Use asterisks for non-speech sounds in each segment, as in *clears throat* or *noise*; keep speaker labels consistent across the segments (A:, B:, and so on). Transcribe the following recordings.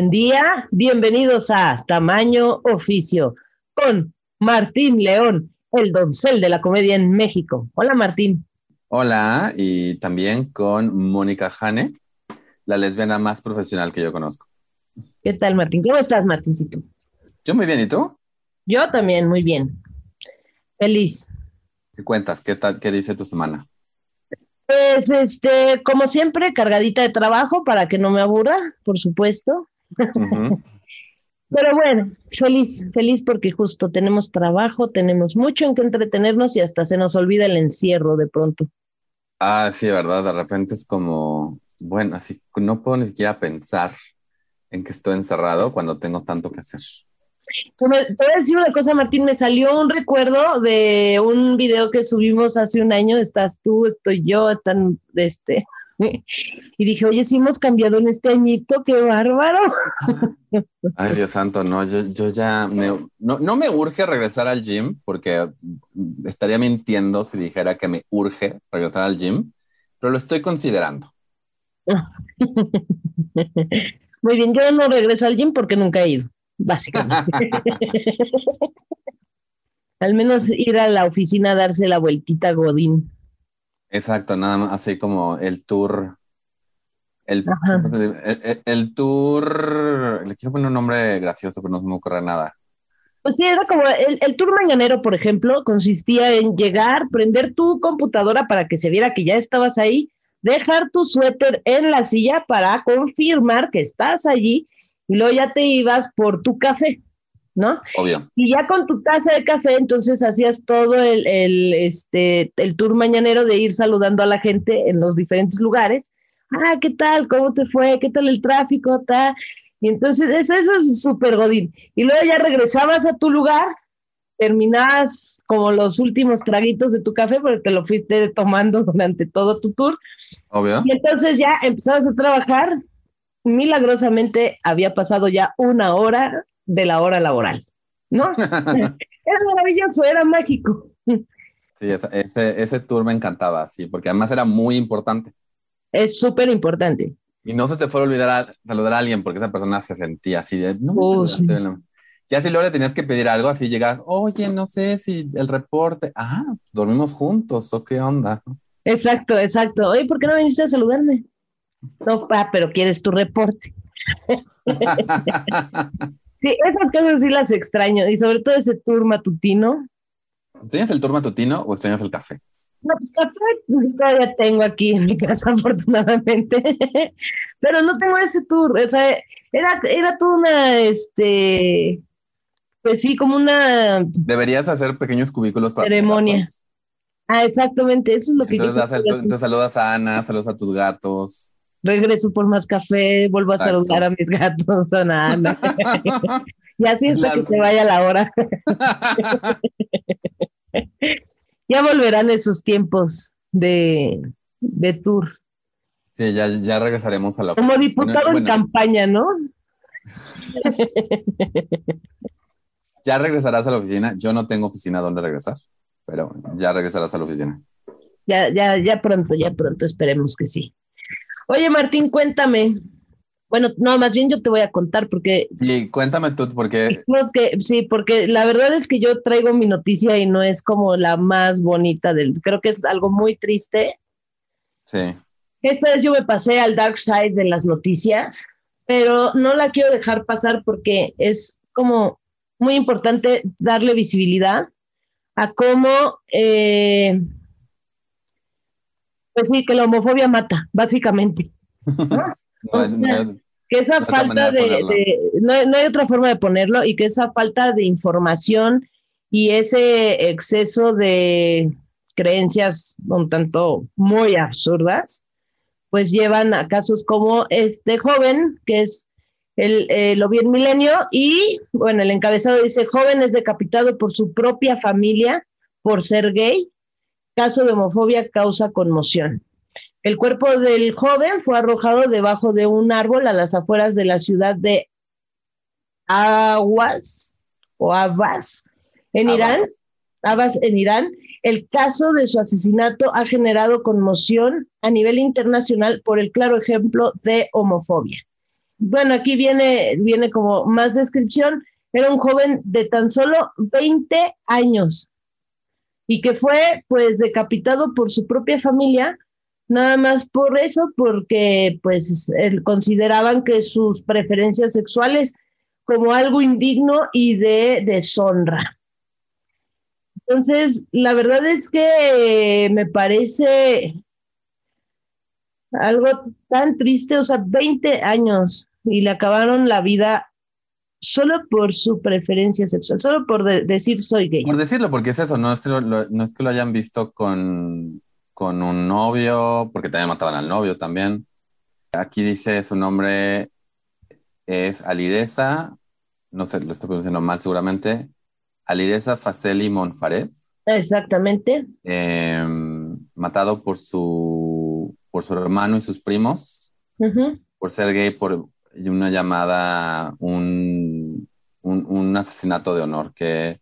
A: Buen día. Bienvenidos a Tamaño Oficio con Martín León, el doncel de la comedia en México. Hola, Martín.
B: Hola, y también con Mónica Jane, la lesbiana más profesional que yo conozco.
A: ¿Qué tal, Martín? ¿Cómo estás, Martíncito?
B: Yo muy bien, ¿y tú?
A: Yo también, muy bien. Feliz.
B: ¿Qué cuentas? ¿Qué tal? ¿Qué dice tu semana?
A: Pues, este, como siempre, cargadita de trabajo para que no me aburra, por supuesto. Pero bueno, feliz, feliz porque justo tenemos trabajo, tenemos mucho en que entretenernos y hasta se nos olvida el encierro de pronto.
B: Ah, sí, verdad, de repente es como, bueno, así no puedo ni siquiera pensar en que estoy encerrado cuando tengo tanto que hacer.
A: Te voy a decir una cosa, Martín, me salió un recuerdo de un video que subimos hace un año, estás tú, estoy yo, están, este, y dije, oye, si hemos cambiado en este añito, qué bárbaro. *laughs*
B: Ay, Dios santo, no, yo, ya, me, no, no me urge regresar al gym, porque estaría mintiendo si dijera que me urge regresar al gym, pero lo estoy considerando. *laughs*
A: Muy bien, yo no regreso al gym porque nunca he ido básicamente. *laughs* Al menos ir a la oficina a darse la vueltita Godín.
B: Exacto, nada más así como el tour. El, el, tour, le quiero poner un nombre gracioso, pero no se me ocurre nada.
A: Pues sí, era como el, el, tour mañanero, por ejemplo, consistía en llegar, prender tu computadora para que se viera que ya estabas ahí, dejar tu suéter en la silla para confirmar que estás allí y luego ya te ibas por tu café, ¿no?
B: Obvio.
A: Y ya con tu taza de café, entonces hacías todo el, el, este, el tour mañanero de ir saludando a la gente en los diferentes lugares. Ah, ¿qué tal? ¿Cómo te fue? ¿Qué tal el tráfico? ¿Ta? Y entonces eso, eso es súper godín. Y luego ya regresabas a tu lugar, terminabas como los últimos traguitos de tu café, porque te lo fuiste tomando durante todo tu tour.
B: Obvio.
A: Y entonces ya empezabas a trabajar milagrosamente había pasado ya una hora de la hora laboral, ¿no? *laughs* era maravilloso, era mágico.
B: Sí, ese, ese, tour me encantaba, sí, porque además era muy importante.
A: Es súper importante.
B: Y no se te fue a olvidar saludar a alguien porque esa persona se sentía así de, no Ya si luego le tenías que pedir algo, así llegas, oye, no sé si el reporte, ah, dormimos juntos, o qué onda.
A: Exacto, exacto. Oye, ¿por qué no viniste a saludarme? No, pero quieres tu reporte. *laughs* sí, esas cosas sí las extraño, y sobre todo ese tour matutino.
B: ¿Extrañas el tour matutino o extrañas el café?
A: No, pues café todavía tengo aquí en mi casa, *laughs* afortunadamente, pero no tengo ese tour, o sea, era, era toda una, este, pues sí, como una...
B: Deberías hacer pequeños cubículos para...
A: Ceremonia. Ah, exactamente, eso es lo que
B: entonces, Entonces saludas a Ana, saludas a tus gatos
A: regreso por más café, vuelvo a saludar a mis gatos, *laughs* Ana. y así hasta que se vaya la hora. *laughs* ya volverán esos tiempos de, de tour.
B: Sí, ya, ya regresaremos a la
A: Como diputado en campaña, ¿no? *laughs*
B: ya regresarás a la oficina. Yo no tengo oficina donde regresar, pero ya regresarás a la oficina.
A: Ya, ya, ya pronto, ya pronto, esperemos que sí. Oye, Martín, cuéntame. Bueno, no, más bien yo te voy a contar porque...
B: Sí, cuéntame tú, porque...
A: que, sí, porque la verdad es que yo traigo mi noticia y no es como la más bonita del... Creo que es algo muy triste.
B: Sí.
A: Esta vez yo me pasé al dark side de las noticias, pero no la quiero dejar pasar porque es como muy importante darle visibilidad a cómo... Eh, pues sí, que la homofobia mata, básicamente. *laughs* que esa falta de, no, hay otra forma de ponerlo, y que esa falta de información y ese exceso de creencias un tanto muy absurdas, pues llevan a casos como este joven, que es el, eh, lo vi en Milenio, y bueno, el encabezado dice, joven es decapitado por su propia familia por ser gay caso de homofobia causa conmoción. El cuerpo del joven fue arrojado debajo de un árbol a las afueras de la ciudad de Awas o Abbas en Irán. Abbas en Irán. El caso de su asesinato ha generado conmoción a nivel internacional por el claro ejemplo de homofobia. bueno, aquí viene, viene como más descripción, era un joven de tan solo 20 años y que fue pues decapitado por su propia familia, nada más por eso, porque pues consideraban que sus preferencias sexuales como algo indigno y de deshonra. Entonces, la verdad es que me parece algo tan triste, o sea, 20 años y le acabaron la vida solo por su preferencia sexual, solo por decir soy gay.
B: Por decirlo, porque es eso, no es que lo, no es que lo hayan visto con, con un novio, porque también mataban al novio también. Aquí dice su nombre es Alireza, no sé, lo estoy pronunciando mal seguramente, Alireza Faceli Monfared.
A: Exactamente.
B: Em, matado por su, por su hermano y sus primos, por ser gay, por una llamada, un, un, asesinato de honor, que,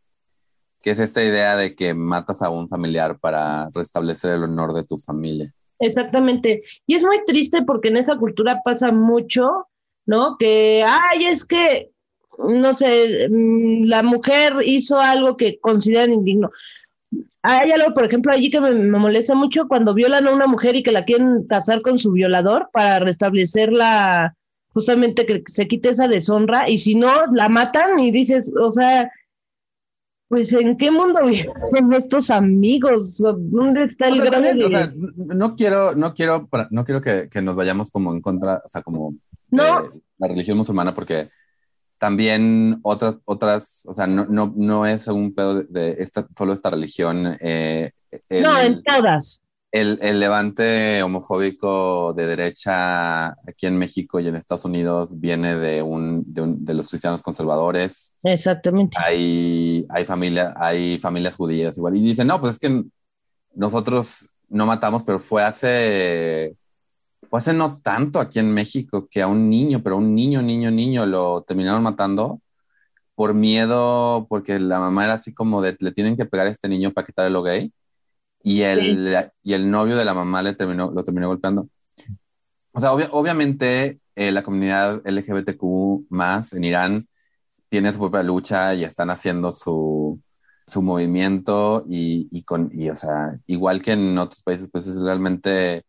B: que es esta idea de que matas a un familiar para restablecer el honor de tu familia.
A: Exactamente. Y es muy triste porque en esa cultura pasa mucho, ¿no? Que, ay, es que no sé, mm, la mujer hizo algo que consideran indigno. Hay algo, por ejemplo, allí que me, molesta mucho cuando violan a una mujer y que la quieren casar con su violador para restablecer la, justamente que se quite esa deshonra y si no, la matan y dices, o sea, pues en qué mundo viven *laughs* estos amigos, ¿dónde está el
B: o no quiero, no quiero, no quiero que, nos vayamos como en contra, o sea, como
A: no.
B: la religión musulmana, porque también otras, otras, o sea, no, no, no es un pedo de, esta, solo esta religión. Eh,
A: no, en todas.
B: El, el, levante homofóbico de derecha aquí en México y en Estados Unidos viene de, un, de, un, de los cristianos conservadores.
A: Exactamente.
B: Hay, hay, familia, hay familias judías igual. Y dicen, no, pues es que nosotros no matamos, pero fue hace fue hace no tanto aquí en México que a un niño, pero a un niño, niño, niño lo terminaron matando por miedo, porque la mamá era así como de, le tienen que pegar a este niño para quitarle lo gay. Y el, y el novio de la mamá le terminó, lo terminó golpeando. O sea, obviamente eh, la comunidad LGBTQ más en Irán tiene su propia lucha y están haciendo su, su movimiento y, y, con, y, o sea, igual que en otros países, pues es realmente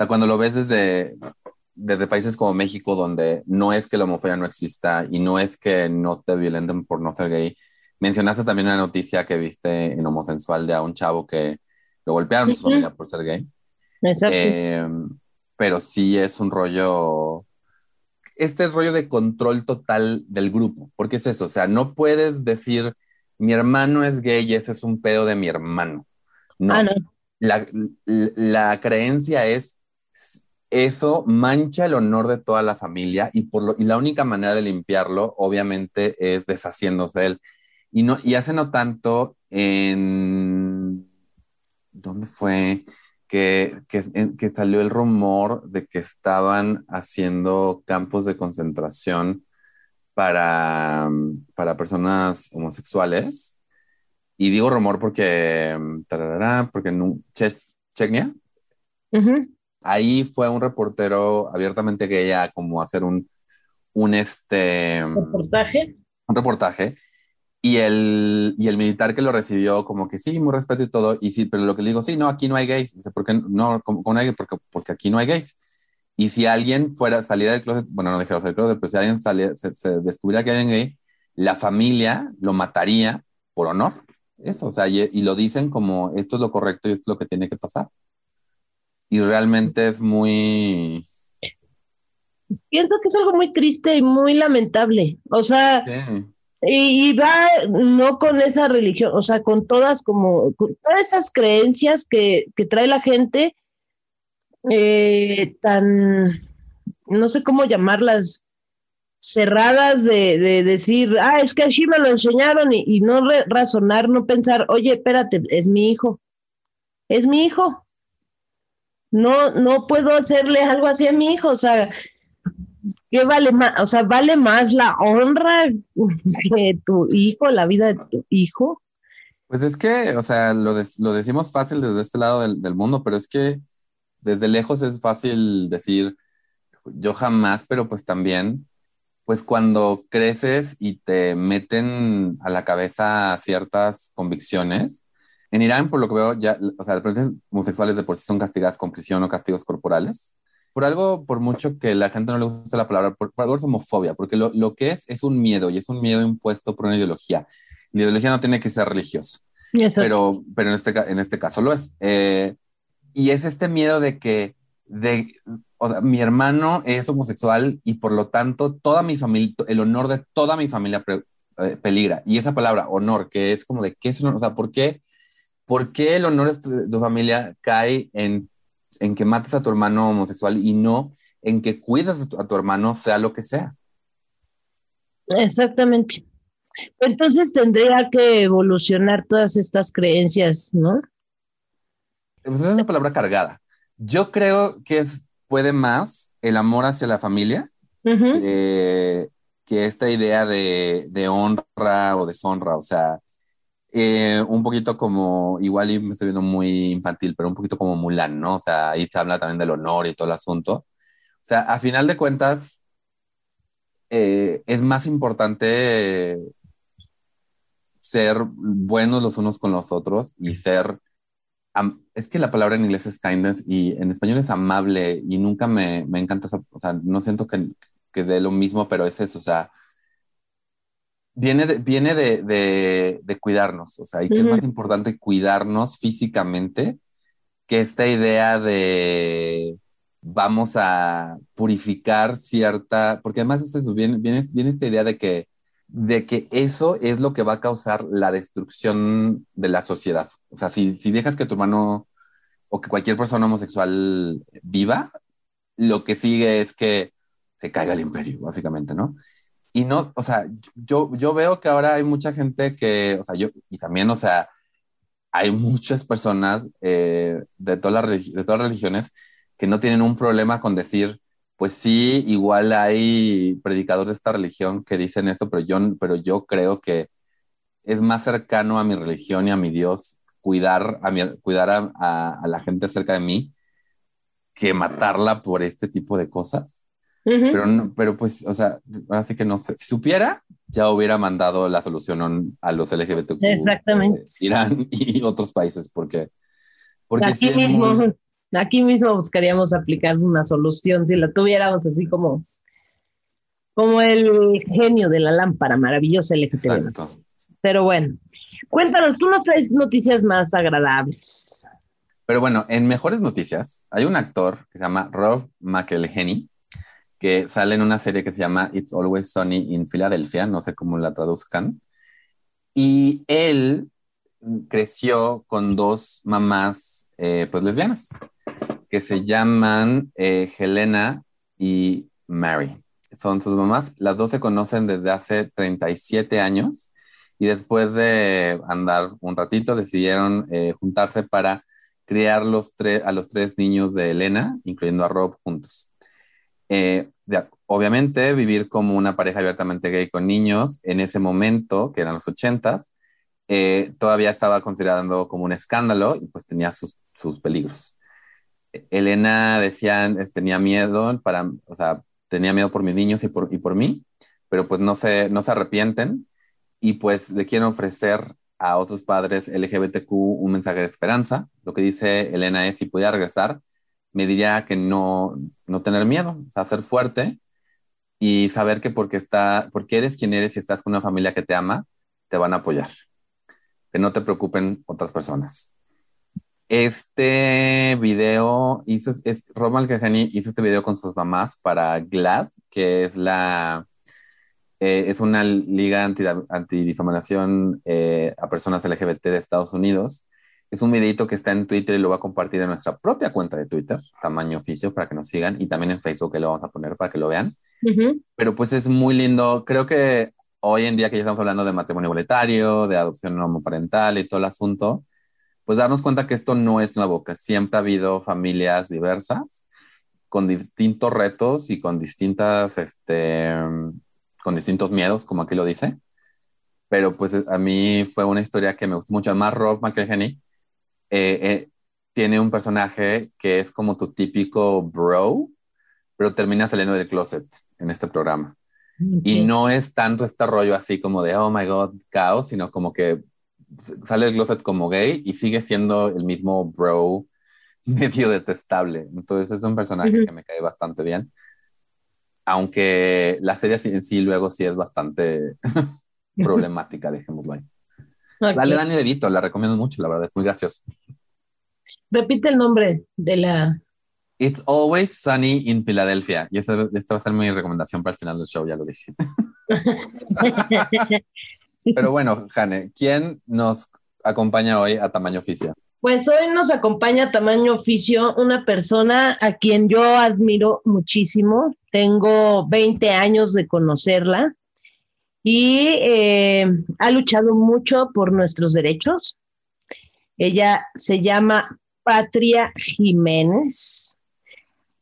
B: sea, cuando lo ves desde, desde países como México, donde no es que la homofobia no exista y no es que no te violenten por no ser gay, mencionaste también una noticia que viste en Homosensual de a un chavo que lo golpearon a su familia por ser gay.
A: Exacto.
B: Eh, pero sí es un rollo, este rollo de control total del grupo, porque es eso, o sea, no puedes decir, mi hermano es gay y ese es un pedo de mi hermano. No.
A: Ah, no.
B: La, la, creencia es, eso mancha el honor de toda la familia y, por lo, y la única manera de limpiarlo, obviamente, es deshaciéndose de él. Y, no, y hace no tanto en... ¿Dónde fue? Que, que, salió el rumor de que estaban haciendo campos de concentración para, para personas homosexuales. Y digo rumor porque, porque en Chechnya, Ahí fue un reportero abiertamente gay a como hacer un, un este...
A: ¿Reportaje?
B: Un reportaje. Y el, y el militar que lo recibió, como que sí, muy respeto y todo. Y sí, pero lo que le digo, sí, no, aquí no hay gays. Dice, ¿por qué no? ¿Cómo, no hay? Porque, porque aquí no hay gays. Y si alguien fuera, saliera del closet, bueno, no dijeron del closet, pero si alguien saliera, se, se, descubriera que alguien gay, la familia lo mataría por honor. Eso, o sea, y, y, lo dicen como esto es lo correcto y esto es lo que tiene que pasar y realmente es muy...
A: Pienso que es algo muy triste y muy lamentable. O sea, y, va no con esa religión, o sea, con todas como, todas esas creencias que, que trae la gente eh, tan, no sé cómo llamarlas, cerradas de, de, decir, ah, es que así me lo enseñaron y, y no razonar, no pensar, oye, espérate, es mi hijo, es mi hijo, no, no puedo hacerle algo así a mi hijo, o sea, ¿qué vale más? O sea, ¿vale más la honra que tu hijo, la vida de tu hijo?
B: Pues es que, o sea, lo, decimos fácil desde este lado del, mundo, pero es que desde lejos es fácil decir, yo jamás, pero pues también, pues cuando creces y te meten a la cabeza ciertas convicciones, en Irán, por lo que veo, ya, o sea, las homosexuales de por sí son castigadas con prisión o castigos corporales. Por algo, por mucho que la gente no le guste la palabra, por, algo es homofobia, porque lo, lo, que es es un miedo y es un miedo impuesto por una ideología. La ideología no tiene que ser religiosa, pero, pero en, este, en este caso lo es. Eh, y es este miedo de que, de, o sea, mi hermano es homosexual y por lo tanto toda mi familia, el honor de toda mi familia eh, peligra. Y esa palabra, honor, que es como de qué es honor, o sea, ¿por qué? ¿por qué el honor de tu familia cae en, en, que mates a tu hermano homosexual y no en que cuidas a tu, hermano, sea lo que sea?
A: Exactamente. Entonces tendría que evolucionar todas estas creencias, ¿no?
B: Pues es una palabra cargada. Yo creo que es, puede más el amor hacia la familia que esta idea de, de honra o deshonra. O sea, eh, un poquito como, igual y me estoy viendo muy infantil, pero un poquito como Mulan, ¿no? O sea, ahí se habla también del honor y todo el asunto. O sea, a final de cuentas, eh, es más importante ser buenos los unos con los otros y ser, es que la palabra en inglés es kindness y en español es amable y nunca me, me encanta, o sea, no siento que, que dé lo mismo, pero es eso, o sea, viene de, viene de, de, cuidarnos, o sea, y que es más importante cuidarnos físicamente que esta idea de vamos a purificar cierta, porque además es viene, viene, viene, esta idea de que, de que eso es lo que va a causar la destrucción de la sociedad. O sea, si, si dejas que tu hermano o que cualquier persona homosexual viva, lo que sigue es que se caiga el imperio, básicamente, ¿no? Y no, o sea, yo, yo veo que ahora hay mucha gente que, o sea, yo, y también, o sea, hay muchas personas eh, de, todas las, de todas religiones que no tienen un problema con decir, pues sí, igual hay predicadores de esta religión que dicen esto, pero yo, pero yo creo que es más cercano a mi religión y a mi Dios cuidar a, mi, cuidar a, a la gente cerca de mí que matarla por este tipo de cosas pero, pero pues, o sea, ahora sí que no sé. Si supiera, ya hubiera mandado la solución a los LGBTQ.
A: Exactamente.
B: Irán *laughs* y otros países, porque.
A: porque aquí, mismo, aquí mismo buscaríamos aplicar una solución si la tuviéramos así como. Como el genio de la lámpara maravillosa LGBTQ. Pero bueno, cuéntanos, tú no traes noticias más agradables.
B: Pero bueno, en mejores noticias, hay un actor que se llama Rob McElhenney, que sale en una serie que se llama It's Always Sunny in Philadelphia, no sé cómo la traduzcan. Y él creció con dos mamás eh, pues lesbianas que se llaman eh, Helena y Mary. Son sus mamás. Las dos se conocen desde hace 37 años y después de andar un ratito decidieron eh, juntarse para criar los a los tres niños de Helena, incluyendo a Rob, juntos. Eh, obviamente, vivir como una pareja abiertamente gay con niños en ese momento, que eran los ochentas, eh, todavía estaba considerando como un escándalo y pues tenía sus, sus peligros. Elena decía, tenía miedo para, o sea, tenía miedo por mis niños y por, y por mí, pero pues no se, no se arrepienten y pues le quieren ofrecer a otros padres LGBTQ un mensaje de esperanza. Lo que dice Elena es, si pudiera regresar, me diría que no, no tener miedo, o sea, ser fuerte y saber que porque, está, porque eres quien eres y estás con una familia que te ama, te van a apoyar. Que no te preocupen otras personas. Este video hizo, es, Roman hizo este video con sus mamás para GLAD, que es la, eh, es una liga anti eh, a personas LGBT de Estados Unidos es un videito que está en Twitter y lo voy a compartir en nuestra propia cuenta de Twitter, tamaño oficio, para que nos sigan, y también en Facebook que lo vamos a poner para que lo vean. Pero pues es muy lindo. Creo que hoy en día que ya estamos hablando de matrimonio igualitario, de adopción homoparental y todo el asunto, pues darnos cuenta que esto no es nuevo, que siempre ha habido familias diversas con distintos retos y con distintas, este, con distintos miedos, como aquí lo dice. Pero pues a mí fue una historia que me gustó mucho. Además, Rob McElhenney eh, eh, tiene un personaje que es como tu típico bro, pero termina saliendo del closet en este programa. Y no es tanto este rollo así como de, oh my god, caos, sino como que sale del closet como gay y sigue siendo el mismo bro *laughs* medio detestable. Entonces es un personaje que me cae bastante bien. Aunque la serie en sí luego sí es bastante *laughs* problemática, dejémoslo ahí. Dale Dani De Vito, la recomiendo mucho, la verdad, es muy gracioso.
A: Repite el nombre de la...
B: It's Always Sunny in Philadelphia. Y esta, esta va a ser mi recomendación para el final del show, ya lo dije. *laughs* Pero bueno, Jane, ¿quién nos acompaña hoy a tamaño oficio?
A: Pues hoy nos acompaña a tamaño oficio una persona a quien yo admiro muchísimo. Tengo 20 años de conocerla y eh, ha luchado mucho por nuestros derechos. Ella se llama Patria Jiménez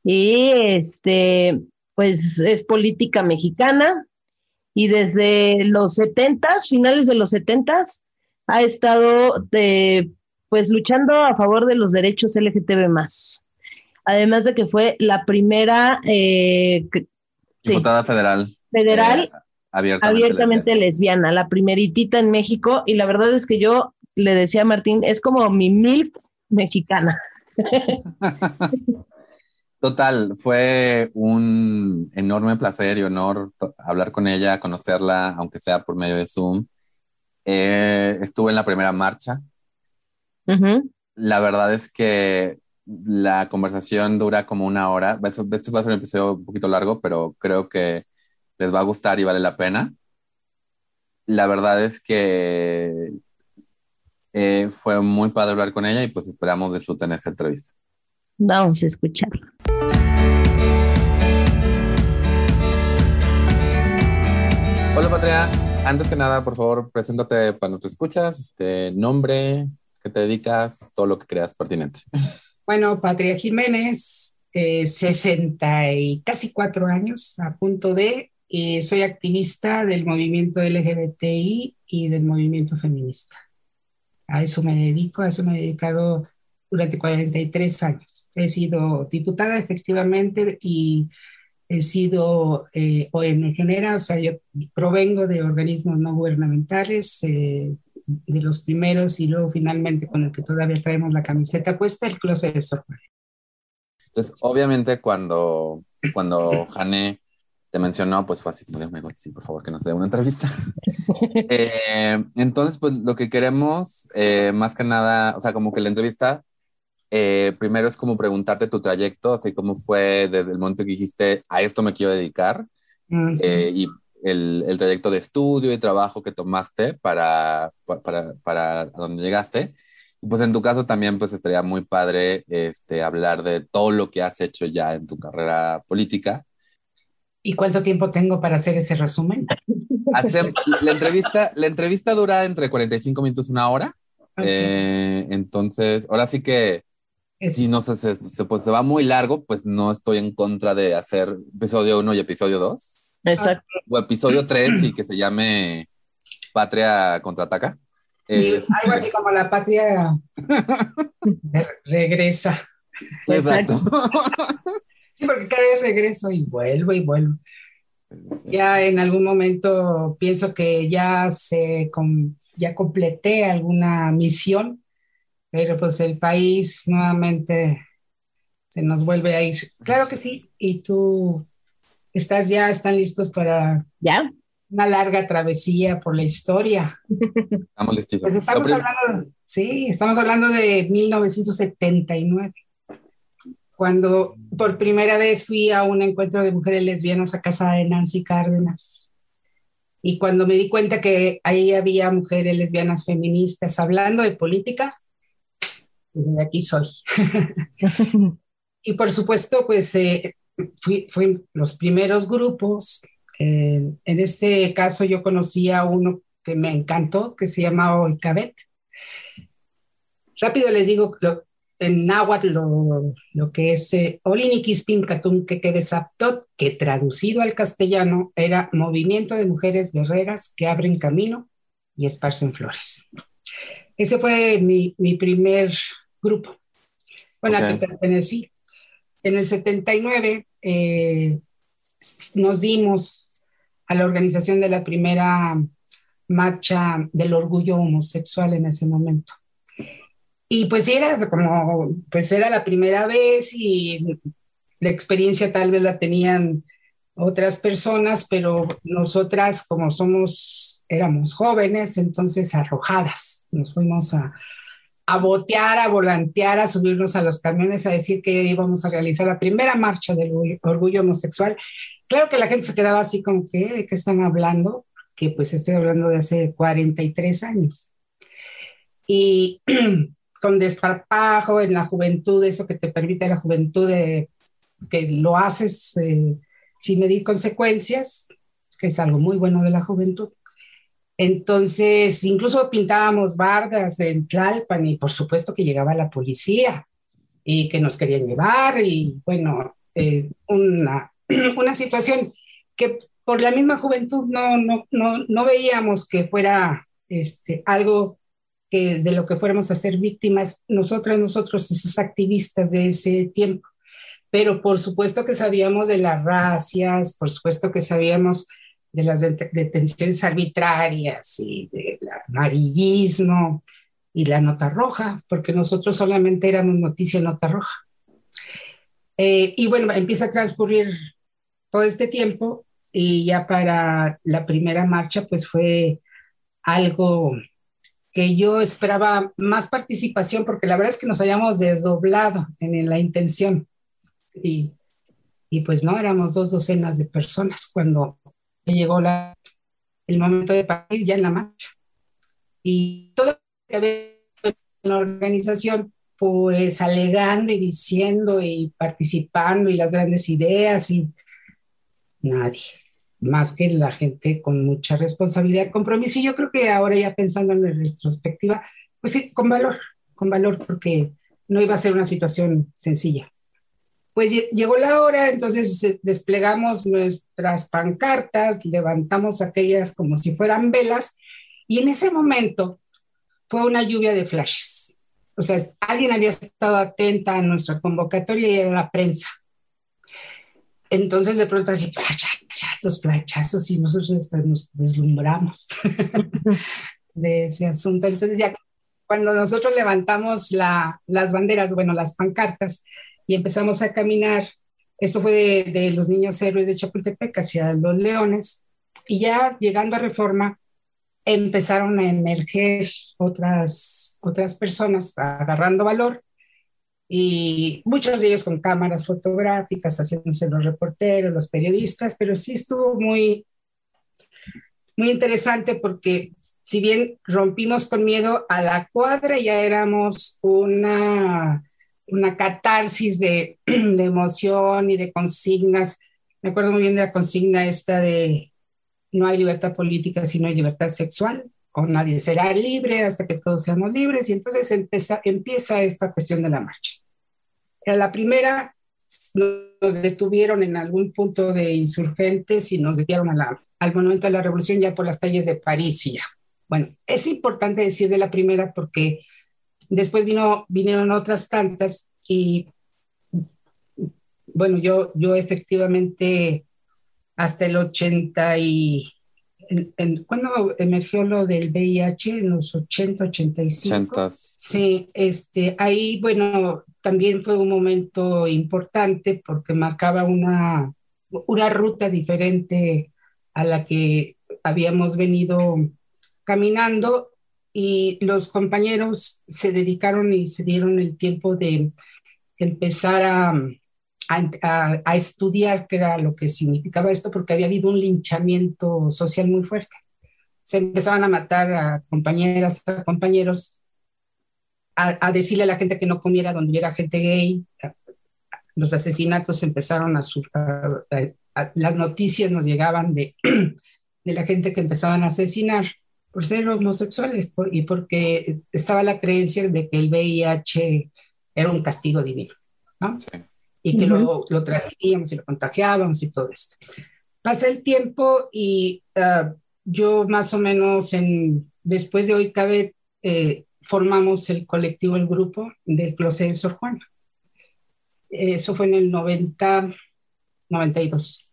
A: y este, pues es política mexicana y desde los 70, finales de los 70, ha estado de, pues luchando a favor de los derechos LGTB más. Además de que fue la primera eh,
B: diputada federal.
A: Federal eh, abiertamente, lesbiana. la primeritita en México. Y la verdad es que yo le decía a Martín, es como mi mil mexicana. *laughs*
B: Total, fue un enorme placer y honor hablar con ella, conocerla, aunque sea por medio de Zoom. Eh, estuve en la primera marcha. La verdad es que la conversación dura como una hora. Este va a ser un episodio un poquito largo, pero creo que les va a gustar y vale la pena. La verdad es que eh, fue muy padre hablar con ella y pues esperamos disfruten esta entrevista.
A: Vamos a escucharla.
B: Hola Patria, antes que nada, por favor, preséntate para nuestros escuchas, este nombre, qué te dedicas, todo lo que creas pertinente.
C: Bueno, Patria Jiménez, eh, 60 y casi cuatro años, a punto de, eh, soy activista del movimiento LGBTI y del movimiento feminista. A eso me dedico, a eso me he dedicado durante 43 años. He sido diputada efectivamente y he sido eh, ONG, o sea, yo provengo de organismos no gubernamentales, eh, de los primeros y luego finalmente con el que todavía traemos la camiseta puesta, el Closet de Software.
B: Entonces, obviamente cuando, cuando Jane te mencionó, pues fue así, oh my God, sí, por favor, que nos dé una entrevista. *laughs* Eh, entonces, pues lo que queremos, eh, más que nada, o sea, como que la entrevista, eh, primero es como preguntarte tu trayecto, así como fue desde el momento que dijiste, a esto me quiero dedicar, y el, el, trayecto de estudio y trabajo que tomaste para, para, para donde llegaste. Y pues en tu caso también pues estaría muy padre este, hablar de todo lo que has hecho ya en tu carrera política
C: ¿Y cuánto tiempo tengo para hacer ese resumen? *laughs*
B: la, entrevista, la entrevista dura entre 45 minutos y una hora. Eh, entonces, ahora sí que si no se, se, pues, se va muy largo, pues no estoy en contra de hacer episodio 1 y episodio 2.
A: Exacto.
B: O episodio 3 y que se llame Patria Contraataca.
C: Sí, algo así como la patria *laughs* regresa.
B: Exacto. *laughs*
C: Sí, porque cada vez regreso y vuelvo y vuelvo. Ya en algún momento pienso que ya se ya completé alguna misión, pero pues el país nuevamente se nos vuelve a ir. Claro que sí. Y tú estás ya, están listos para
A: ya
C: una larga travesía por la historia.
B: Estamos listos.
C: Pues estamos hablando, sí, estamos hablando de 1979 cuando por primera vez fui a un encuentro de mujeres lesbianas a casa de Nancy Cárdenas. Y cuando me di cuenta que ahí había mujeres lesbianas feministas hablando de política, de aquí soy. *laughs* y por supuesto, pues eh, fui, fui, los primeros grupos. Eh, en este caso yo conocí a uno que me encantó, que se llamaba Oikabek. Rápido les digo, en náhuatl lo, lo, que es eh, que traducido al castellano era Movimiento de Mujeres Guerreras que abren camino y esparcen flores. Ese fue mi, mi primer grupo, bueno, al que pertenecí. En el 79 eh, nos dimos a la organización de la primera marcha del orgullo homosexual en ese momento. Y pues era como, pues era la primera vez y la experiencia tal vez la tenían otras personas, pero nosotras como somos, éramos jóvenes, entonces arrojadas, nos fuimos a, a botear, a volantear, a subirnos a los camiones, a decir que íbamos a realizar la primera marcha del orgullo homosexual. Claro que la gente se quedaba así como que, ¿de qué están hablando? Que pues estoy hablando de hace 43 años. Y *clears throat* con desparpajo en la juventud, eso que te permite la juventud que lo haces eh, sin medir consecuencias, que es algo muy bueno de la juventud. Entonces, incluso pintábamos bardas en Tlalpan y por supuesto que llegaba la policía y que nos querían llevar y bueno, eh, una, *clears throat* una situación que por la misma juventud no, no, no, no veíamos que fuera este, algo que de lo que fuéramos a ser víctimas nosotras, nosotros, esos activistas de ese tiempo. Pero por supuesto que sabíamos de las racias, por supuesto que sabíamos de las detenciones arbitrarias y del amarillismo y la nota roja, porque nosotros solamente éramos noticia nota roja. Eh, y bueno, empieza a transcurrir todo este tiempo y ya para la primera marcha pues fue algo que yo esperaba más participación, porque la verdad es que nos hayamos desdoblado en, la intención. Y, y, pues no, éramos dos docenas de personas cuando llegó la, el momento de partir ya en la marcha. Y todo lo que había en la organización, pues alegando y diciendo y participando y las grandes ideas y nadie más que la gente con mucha responsabilidad, compromiso. Y yo creo que ahora ya pensando en la retrospectiva, pues sí, con valor, con valor, porque no iba a ser una situación sencilla. Pues llegó la hora, entonces desplegamos nuestras pancartas, levantamos aquellas como si fueran velas, y en ese momento fue una lluvia de flashes. O sea, alguien había estado atenta a nuestra convocatoria y era la prensa. Entonces de pronto así, los flachazos y nosotros nos deslumbramos *laughs* de ese asunto. Entonces ya cuando nosotros levantamos la, las banderas, bueno, las pancartas y empezamos a caminar, esto fue de, de, los niños héroes de Chapultepec hacia los leones, y ya llegando a Reforma, empezaron a emerger otras, otras personas agarrando valor y muchos de ellos con cámaras fotográficas, haciéndose los reporteros, los periodistas, pero sí estuvo muy, muy interesante porque si bien rompimos con miedo a la cuadra, ya éramos una, una catarsis de, *clears throat* de emoción y de consignas. Me acuerdo muy bien de la consigna esta de no hay libertad política si no hay libertad sexual, o nadie será libre hasta que todos seamos libres, y entonces empieza, empieza esta cuestión de la marcha. Era la primera, nos detuvieron en algún punto de insurgentes y nos desviaron al monumento de la revolución ya por las calles de París y ya. Bueno, es importante decir de la primera porque después vino, vinieron otras tantas y bueno, yo, yo efectivamente hasta el 80 y cuando emergió lo del VIH en los 80, 85. Sí, este, ahí, bueno, también fue un momento importante porque marcaba una, una ruta diferente a la que habíamos venido caminando y los compañeros se dedicaron y se dieron el tiempo de empezar a, a, estudiar qué era lo que significaba esto, porque había habido un linchamiento social muy fuerte. Se empezaban a matar a compañeras, a compañeros, a, decirle a la gente que no comiera donde hubiera gente gay. Los asesinatos empezaron a, a las noticias nos llegaban de, *clears throat* de la gente que empezaban a asesinar por ser homosexuales y porque estaba la creencia de que el VIH era un castigo divino. ¿no? Sí y que lo, lo y lo contagiábamos y todo esto. Pasa el tiempo y ah, yo más o menos en, después de hoy cabe, eh, formamos el colectivo, el grupo del Closet de Sor Juana. Eso fue en el 90, 92.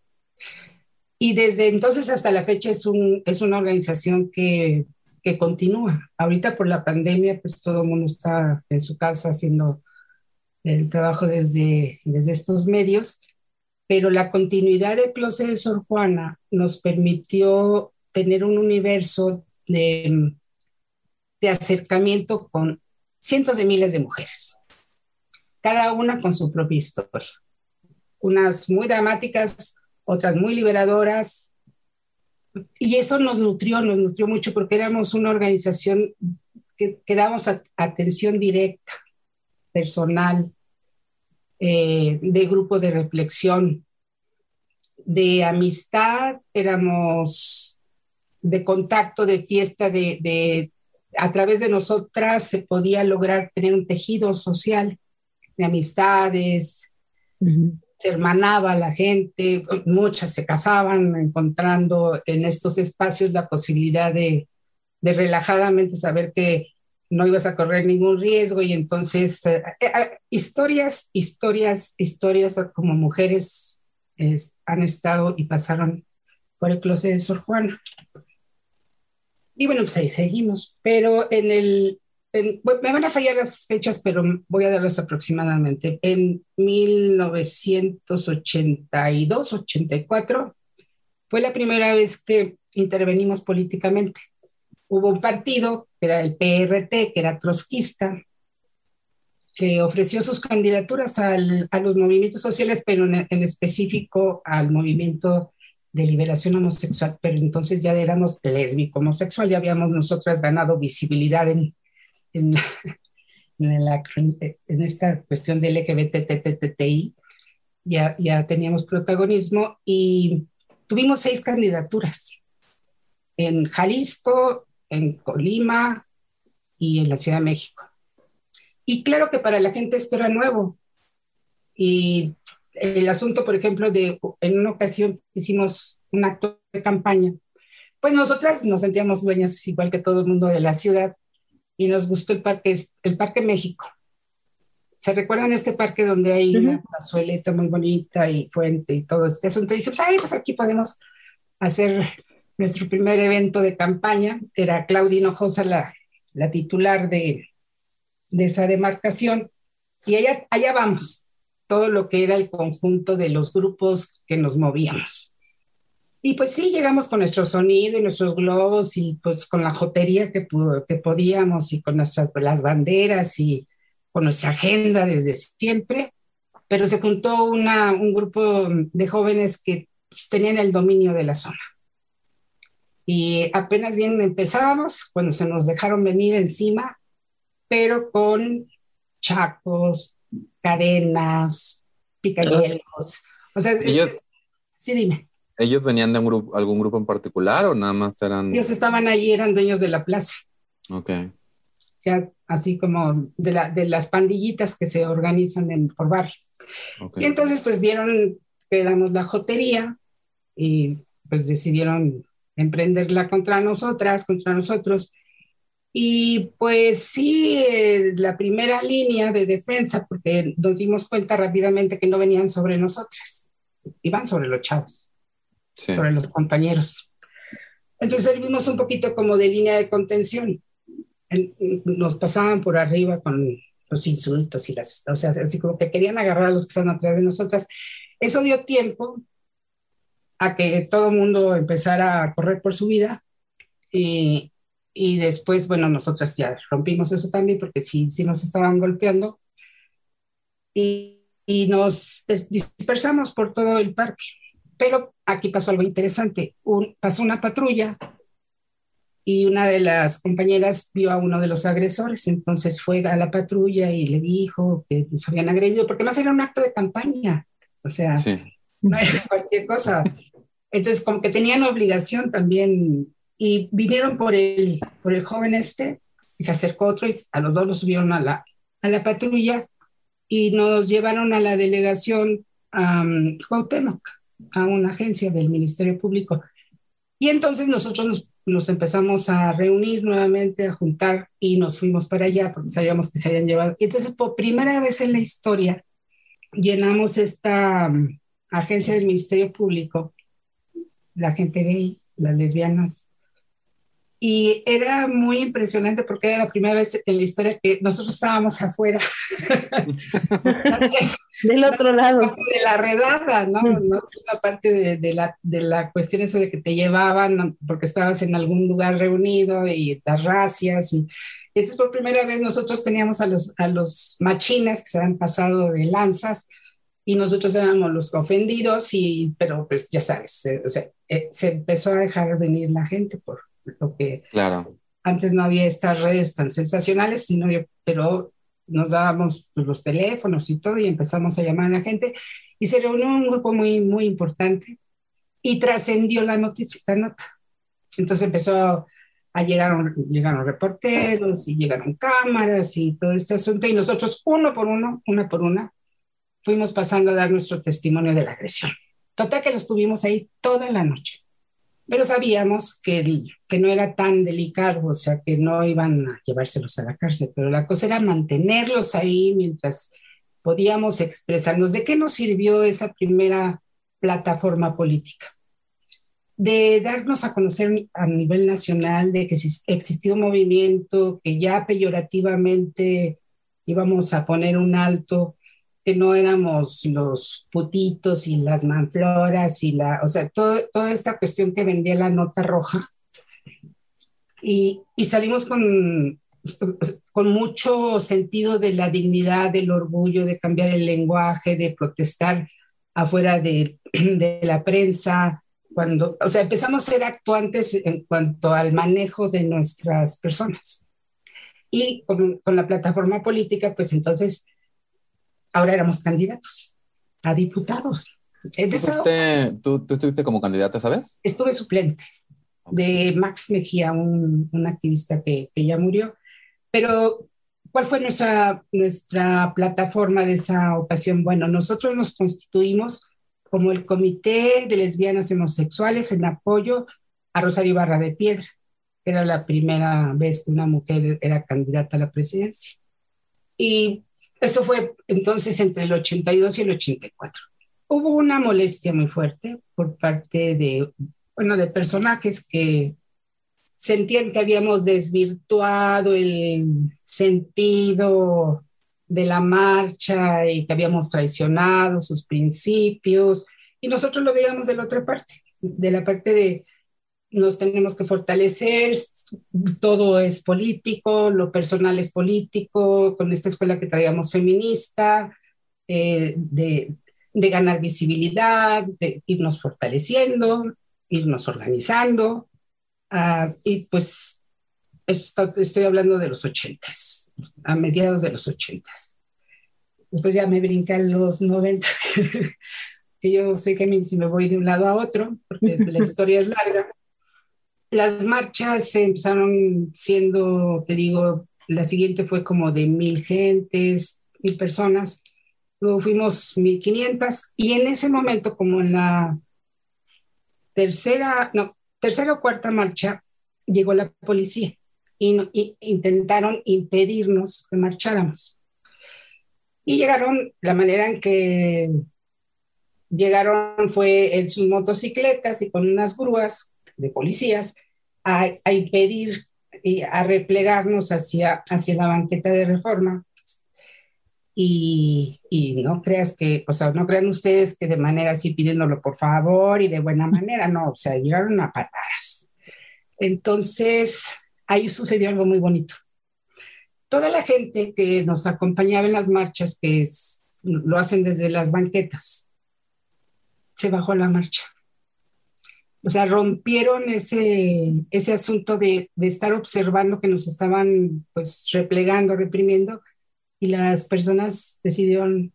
C: Y desde entonces hasta la fecha es, un, es una organización que, que continúa. Ahorita por la pandemia, pues todo el mundo está en su casa haciendo el trabajo desde, desde estos medios, pero la continuidad de Closet de Sor Juana nos permitió tener un universo de, acercamiento con cientos de miles de mujeres, cada una con su propia historia. Unas muy dramáticas, otras muy liberadoras, y eso nos nutrió, nos nutrió mucho porque éramos una organización que, que damos atención directa, personal, eh, de grupo de reflexión, de amistad, éramos de contacto, de fiesta, de, a través de nosotras se podía lograr tener un tejido social de amistades, se hermanaba la gente, muchas se casaban encontrando en estos espacios la posibilidad de, de relajadamente saber que no ibas a correr ningún riesgo y entonces eh, eh, eh, historias, historias, historias como mujeres han estado y pasaron por el closet de Sor Juana. Y bueno, pues ahí seguimos, pero en el, me van a fallar las fechas, pero voy a darlas aproximadamente. En 1982, 84, fue la primera vez que intervenimos políticamente hubo un partido, era el PRT, que era trotskista, que ofreció sus candidaturas al, a los movimientos sociales, pero en, específico al movimiento de liberación homosexual, pero entonces ya éramos lésbico homosexual, ya habíamos nosotras ganado visibilidad en, en, *laughs* en, esta cuestión del LGBTTTI, ya, ya teníamos protagonismo y tuvimos seis candidaturas. En Jalisco, en Colima y en la Ciudad de México. Y claro que para la gente esto era nuevo. Y el asunto, por ejemplo, de en una ocasión hicimos un acto de campaña, pues nosotras nos sentíamos dueñas igual que todo el mundo de la ciudad y nos gustó el parque, el Parque México. ¿Se recuerdan este parque donde hay una plazueleta muy bonita y fuente y todo este asunto? Y dijimos, ay, pues aquí podemos hacer nuestro primer evento de campaña. Era Claudia Hinojosa la, la titular de, de, esa demarcación. Y allá, allá vamos, todo lo que era el conjunto de los grupos que nos movíamos. Y pues sí, llegamos con nuestro sonido y nuestros globos y pues con la jotería que, que podíamos y con nuestras las banderas y con nuestra agenda desde siempre, pero se juntó una, un grupo de jóvenes que pues, tenían el dominio de la zona. Y apenas bien empezábamos cuando se nos dejaron venir encima, pero con chacos, cadenas, picayelos. O sea, ellos, sí, dime.
B: ¿Ellos venían de un grupo, algún grupo en particular o nada más eran...?
C: Ellos estaban allí, eran dueños de la plaza.
B: Ok.
C: Ya, así como de, la, de las pandillitas que se organizan en, por barrio. Y entonces pues vieron que éramos la jotería y pues decidieron emprenderla contra nosotras, contra nosotros. Y pues sí, eh, la primera línea de defensa, porque nos dimos cuenta rápidamente que no venían sobre nosotras, iban sobre los chavos, sobre los compañeros. Entonces servimos un poquito como de línea de contención. nos pasaban por arriba con los insultos y las, o sea, así como que querían agarrar a los que estaban atrás de nosotras. Eso dio tiempo a que todo el mundo empezara a correr por su vida. Y, y, después, bueno, nosotras ya rompimos eso también porque sí, sí nos estaban golpeando. Y, y nos dispersamos por todo el parque. Pero aquí pasó algo interesante. Pasó una patrulla y una de las compañeras vio a uno de los agresores, entonces fue a la patrulla y le dijo que nos habían agredido, porque más era un acto de campaña, o sea, *laughs* no era cualquier cosa. Entonces, como que tenían obligación también, y vinieron por el, por el joven este, y se acercó otro, y a los dos los subieron a la, a la patrulla, y nos llevaron a la delegación um, Cuauhtémoc, a una agencia del Ministerio Público. Y entonces nosotros nos, empezamos a reunir nuevamente, a juntar, y nos fuimos para allá, porque sabíamos que se habían llevado. Entonces, por primera vez en la historia, llenamos esta agencia del Ministerio Público, la gente gay, las lesbianas. Y era muy impresionante porque era la primera vez en la historia que nosotros estábamos afuera. *laughs*
A: Del otro lado.
C: De la redada, ¿no? no es una parte de, de, la, de la cuestión eso de que te llevaban porque estabas en algún lugar reunido y las racias. Y, entonces por primera vez nosotros teníamos a los, a los machines que se habían pasado de lanzas y nosotros éramos los ofendidos, y, pero pues ya sabes, se, o sea, eh, se empezó a dejar venir la gente por lo que
B: claro.
C: antes no había estas redes tan sensacionales, sino yo, pero nos dábamos los teléfonos y todo y empezamos a llamar a la gente y se reunió un grupo muy, muy importante y trascendió la noticia, la nota. Entonces empezó a llegar, llegaron reporteros y llegaron cámaras y todo este asunto y nosotros uno por uno, una por una, fuimos pasando a dar nuestro testimonio de la agresión. Total que los tuvimos ahí toda la noche, pero sabíamos que, que no era tan delicado, o sea, que no iban a llevárselos a la cárcel, pero la cosa era mantenerlos ahí mientras podíamos expresarnos. ¿De qué nos sirvió esa primera plataforma política? de darnos a conocer a nivel nacional de que existió un movimiento que ya peyorativamente íbamos a poner un alto que no éramos los putitos y las manfloras y la, o sea, todo, toda esta cuestión que vendía la nota roja. Y, y salimos con, con mucho sentido de la dignidad, del orgullo, de cambiar el lenguaje, de protestar afuera de, *clears throat* de la prensa, cuando, o sea, empezamos a ser actuantes en cuanto al manejo de nuestras personas. Y con, con la plataforma política, pues entonces ahora éramos candidatos a diputados.
B: ¿Tú, ¿Tú, estuviste como candidata, sabes?
C: Estuve suplente de Max Mejía, un, un activista que, que, ya murió. Pero, ¿cuál fue nuestra, nuestra plataforma de esa ocasión? Bueno, nosotros nos constituimos como el Comité de Lesbianas y Homosexuales en apoyo a Rosario Barra de Piedra. Era la primera vez que una mujer era candidata a la presidencia. Y esto fue entonces entre el 82 y el 84. Hubo una molestia muy fuerte por parte de, bueno, de personajes que sentían que habíamos desvirtuado el sentido de la marcha y que habíamos traicionado sus principios. Y nosotros lo veíamos de la otra parte, de la parte de nos tenemos que fortalecer, todo es político, lo personal es político, con esta escuela que traíamos feminista, eh, de, de, ganar visibilidad, de irnos fortaleciendo, irnos organizando. Uh, y pues esto, estoy hablando de los ochentas, a mediados de los ochentas. Después ya me brincan los noventas, *laughs* que yo soy que si me voy de un lado a otro, porque la *laughs* historia es larga las marchas empezaron siendo, te digo, la siguiente fue como de mil gentes, mil personas, luego fuimos mil quinientas y en ese momento, como en la tercera, no, tercera o cuarta marcha, llegó la policía y, intentaron impedirnos que marcháramos. Y llegaron, la manera en que llegaron fue en sus motocicletas y con unas grúas de policías a, a impedir y a replegarnos hacia, hacia la banqueta de reforma. Y, y, no creas que, o sea, no crean ustedes que de manera así pidiéndolo por favor y de buena manera, no, o sea, llegaron a patadas. Entonces, ahí sucedió algo muy bonito. Toda la gente que nos acompañaba en las marchas, que es, lo hacen desde las banquetas, se bajó la marcha. O sea, rompieron ese, ese asunto de, de, estar observando que nos estaban pues replegando, reprimiendo, y las personas decidieron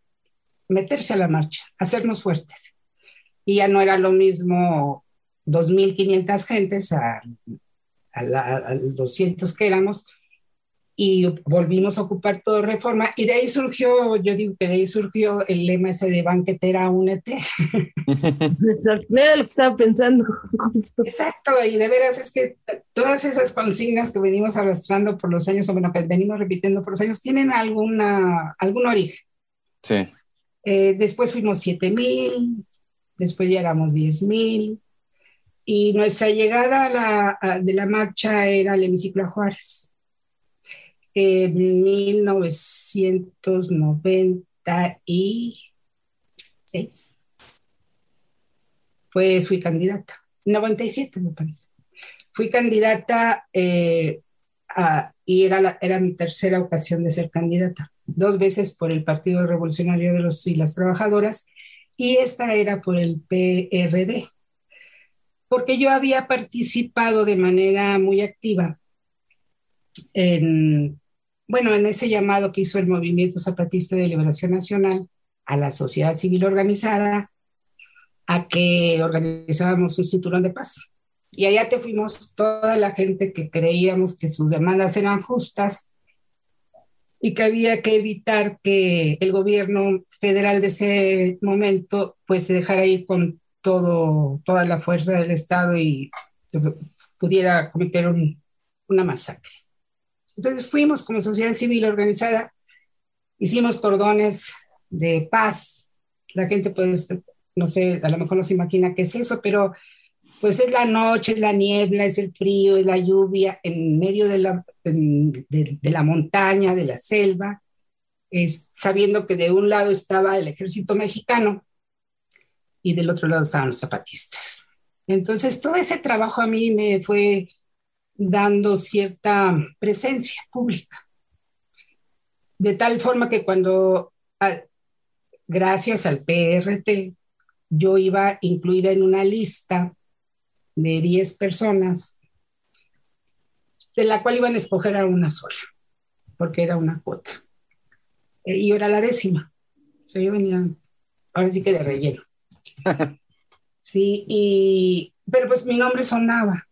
C: meterse a la marcha, hacernos fuertes. Y ya no era lo mismo 2.500 gentes a, a, la, a, los 200 que éramos, y volvimos a ocupar todo reforma y de ahí surgió, yo digo que de ahí surgió el lema ese de banquetera únete. *laughs*
A: Exacto, era lo que estaba pensando.
C: Exacto, y de veras es que todas esas consignas que venimos arrastrando por los años, o bueno, que venimos repitiendo por los años, tienen alguna, algún origen.
B: Sí.
C: Eh, después fuimos 7 mil, después llegamos 10 mil, y nuestra llegada de la marcha era al hemiciclo a Juárez. En 1996, pues fui candidata. 97 me parece. Fui candidata eh, y era, era mi tercera ocasión de ser candidata. Dos veces por el Partido Revolucionario de los y las Trabajadoras y esta era por el PRD, porque yo había participado de manera muy activa en, bueno, en ese llamado que hizo el Movimiento Zapatista de Liberación Nacional a la sociedad civil organizada a que organizábamos un cinturón de paz. Y allá te fuimos toda la gente que creíamos que sus demandas eran justas y que había que evitar que el gobierno federal de ese momento pues se dejara ir con todo, toda la fuerza del Estado y se pudiera cometer una masacre. Entonces fuimos como sociedad civil organizada, hicimos cordones de paz. La gente pues, no sé, a lo mejor no se imagina qué es eso, pero pues es la noche, es la niebla, es el frío, es la lluvia en medio de la, de, la montaña, de la selva, es, sabiendo que de un lado estaba el ejército mexicano y del otro lado estaban los zapatistas. Entonces, todo ese trabajo a mí me fue dando cierta presencia pública. De tal forma que cuando, gracias al PRT, yo iba incluida en una lista de 10 personas, de la cual iban a escoger a una sola, porque era una cuota. Eh, y yo era la décima. O sea, yo venía, ahora sí que de relleno. *laughs* sí, y, pero pues mi nombre sonaba,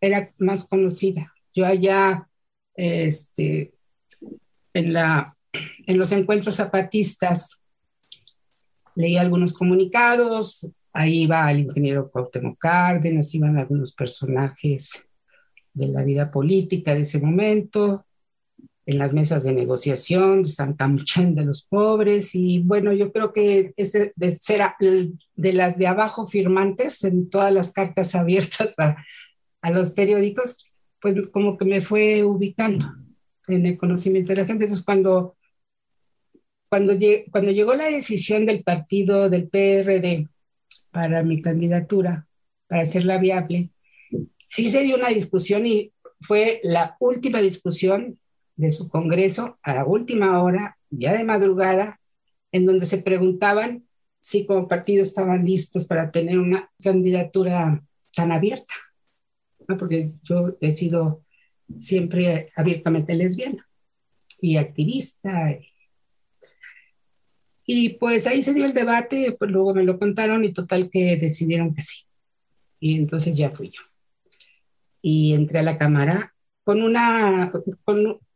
C: era más conocida. Yo allá, este, en, la, en los encuentros zapatistas, leí algunos comunicados, Ahí iba el ingeniero Cuauhtémoc Cárdenas, iban algunos personajes de la vida política de ese momento, en las mesas de negociación, San Camuchén de los pobres, y bueno, yo creo que ese de ser de las de abajo firmantes en todas las cartas *laughs* abiertas a, a los periódicos, pues como que me fue ubicando en el conocimiento de la gente. Entonces, cuando, cuando, cuando llegó la decisión del partido del PRD para mi candidatura, para hacerla viable, sí se dio una discusión y fue la última discusión de su congreso a la última hora, ya de madrugada, en donde se preguntaban si como partido estaban listos para tener una candidatura tan abierta, porque yo he sido siempre abiertamente lesbiana y activista y pues ahí se dio el debate, pues luego me lo contaron y total que decidieron que sí. Y entonces ya fui yo. Y entré a la Cámara con una,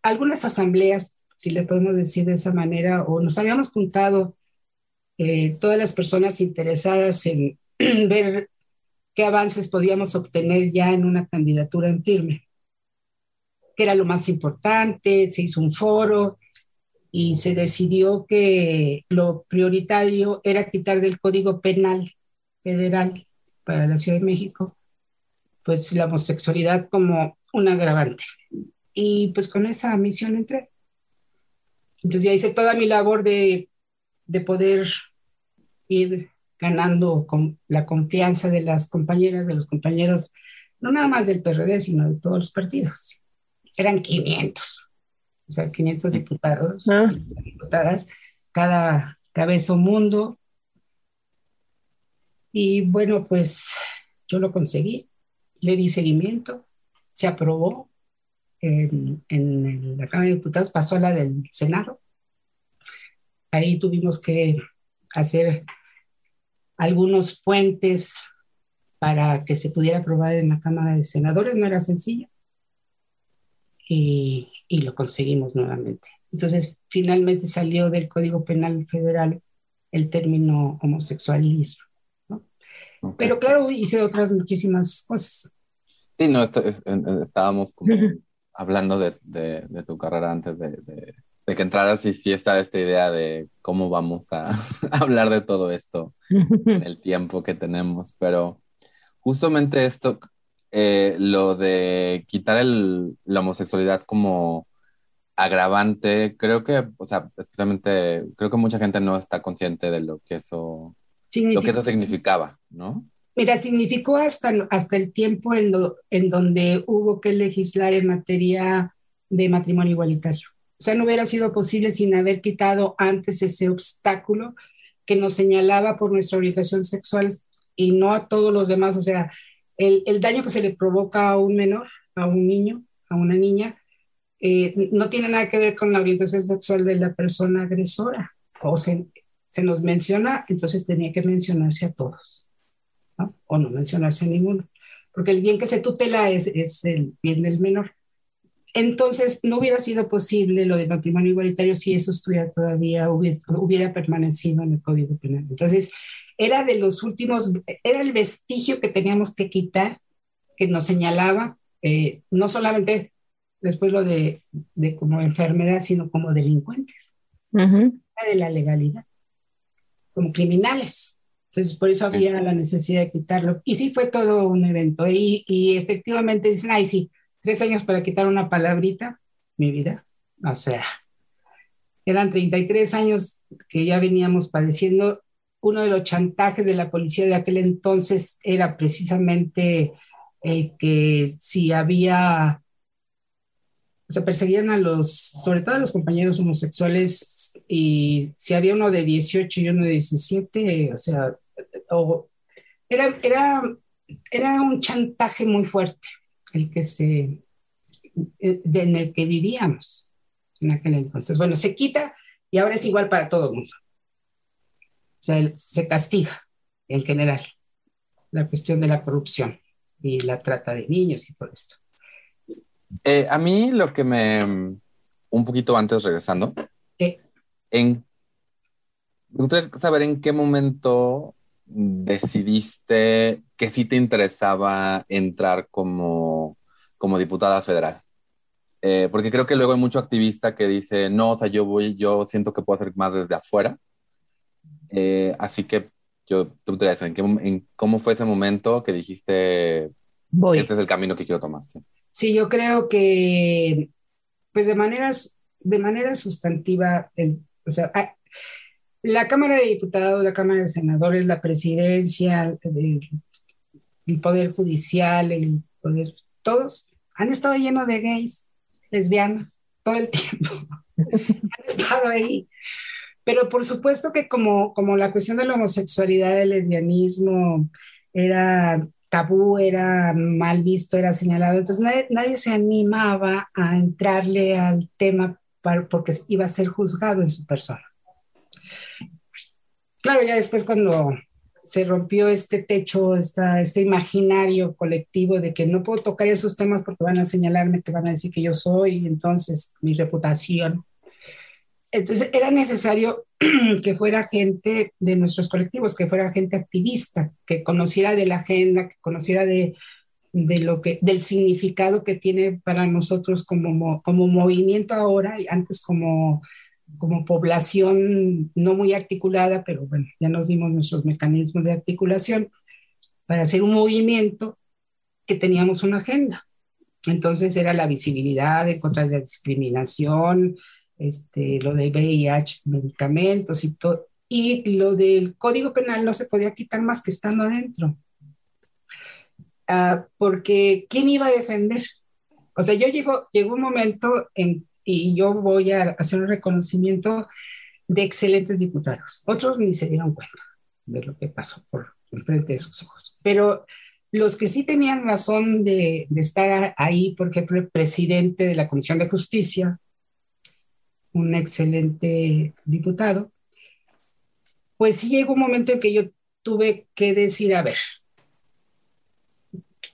C: algunas asambleas, si le podemos decir de esa manera, o nos habíamos juntado eh, todas las personas interesadas en *clears throat* ver qué avances podíamos obtener ya en una candidatura en firme, que era lo más importante, se hizo un foro, y se decidió que lo prioritario era quitar del Código Penal Federal para la Ciudad de México, pues la homosexualidad como un agravante. Y pues con esa misión entré. Entonces ya hice toda mi labor de, de poder ir ganando con la confianza de las compañeras, de los compañeros, no nada más del PRD, sino de todos los partidos. Eran 500 o sea, 500 diputados, ah. diputadas, cada cabeza un mundo. Y bueno, pues yo lo conseguí, le di seguimiento, se aprobó en, en la Cámara de Diputados, pasó a la del Senado. Ahí tuvimos que hacer algunos puentes para que se pudiera aprobar en la Cámara de Senadores, no era sencillo. Y y lo conseguimos nuevamente. Entonces, finalmente salió del Código Penal Federal el término homosexualismo. Pero claro, hice otras muchísimas cosas.
B: Sí, no, estábamos como *laughs* hablando de, de, tu carrera antes de, de que entraras y sí está esta idea de cómo vamos a *laughs* hablar de todo esto en el tiempo que tenemos, pero justamente esto, eh, lo de quitar el, la homosexualidad como agravante, creo que, o sea, especialmente, creo que mucha gente no está consciente de lo que eso, lo que eso significaba, ¿no?
C: Mira, significó hasta, hasta el tiempo en, en donde hubo que legislar en materia de matrimonio igualitario. O sea, no hubiera sido posible sin haber quitado antes ese obstáculo que nos señalaba por nuestra orientación sexual y no a todos los demás. O sea, el, el daño que se le provoca a un menor, a un niño, a una niña, eh, no tiene nada que ver con la orientación sexual de la persona agresora. O se, se nos menciona, entonces tenía que mencionarse a todos, ¿no? o no mencionarse ninguno, porque el bien que se tutela es, es el bien del menor. Entonces, no hubiera sido posible lo del matrimonio igualitario si eso estuviera todavía, hubiera, permanecido en el Código Penal. Entonces, era de los últimos, era el vestigio que teníamos que quitar, que nos señalaba, eh, no solamente después lo de, como enfermedad, sino como delincuentes, de la legalidad, como criminales. Entonces, por eso había la necesidad de quitarlo. Y sí fue todo un evento. Y, y efectivamente dicen, ay, sí, tres años para quitar una palabrita, mi vida. O sea, eran 33 años que ya veníamos padeciendo. Uno de los chantajes de la policía de aquel entonces era precisamente el que si había, o sea, perseguían a los, sobre todo a los compañeros homosexuales, y si había uno de 18 y uno de 17, o sea, era, era, era un chantaje muy fuerte el que se, eh, en el que vivíamos en aquel entonces. Bueno, se quita y ahora es igual para todo el mundo. O sea, se castiga en general la cuestión de la corrupción y la trata de niños y todo esto.
B: Eh, a mí lo que me, un poquito antes regresando, en, me gustaría saber en qué momento decidiste que sí te interesaba entrar como, como diputada federal. Eh, porque creo que luego hay mucho activista que dice, no, o sea, yo voy, yo siento que puedo hacer más desde afuera. Eh, así que yo te eso, ¿en, qué, ¿en, cómo fue ese momento que dijiste, voy. este es el camino que quiero tomar?
C: Sí, yo creo que, pues de maneras, de manera sustantiva, o sea, la Cámara de Diputados, la Cámara de Senadores, la presidencia, el, Poder Judicial, el Poder, todos han estado llenos de gays, lesbianas, todo el tiempo. *laughs* han estado ahí. Pero por supuesto que como, como la cuestión de la homosexualidad, el lesbianismo era tabú, era mal visto, era señalado, entonces nadie se animaba a entrarle al tema porque iba a ser juzgado en su persona. Claro, ya después cuando se rompió este techo, esta, este imaginario colectivo de que no puedo tocar esos temas porque van a señalarme, que van a decir que yo soy, entonces mi reputación. Entonces era necesario *clears throat* que fuera gente de nuestros colectivos, que fuera gente activista, que conociera de la agenda, que conociera de, de lo que, del significado que tiene para nosotros como, como movimiento ahora y antes como como población no muy articulada, pero bueno, ya nos dimos nuestros mecanismos de articulación para hacer un movimiento que teníamos una agenda. Entonces era la visibilidad en contra de la discriminación, este, lo de VIH, medicamentos y todo. Y lo del Código Penal no se podía quitar más que estando adentro. Ah, porque ¿quién iba a defender? O sea, yo llegó, llegó un momento en y yo voy a hacer un reconocimiento de excelentes diputados. Otros ni se dieron cuenta de lo que pasó por frente de sus ojos. Pero los que sí tenían razón de, de, estar ahí, por ejemplo, el presidente de la Comisión de Justicia, un excelente diputado, pues sí llegó un momento en que yo tuve que decir, a ver,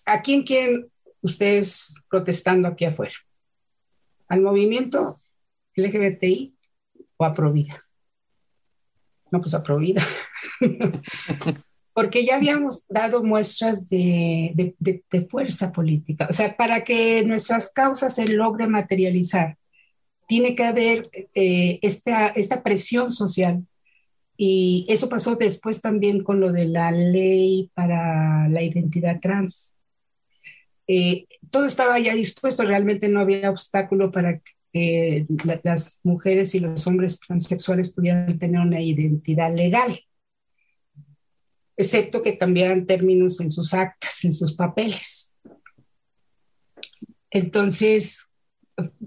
C: ¿a quién quieren ustedes protestando aquí afuera? Al movimiento LGBTI o a Provida. No, pues a Provida. *laughs* Porque ya habíamos dado muestras de, fuerza política. O sea, para que nuestras causas se logren materializar, tiene que haber eh, esta, esta presión social. Y eso pasó después también con lo de la ley para la identidad trans. Eh, todo estaba ya dispuesto, realmente no había obstáculo para que las mujeres y los hombres transexuales pudieran tener una identidad legal, excepto que cambiaran términos en sus actas, en sus papeles. Entonces,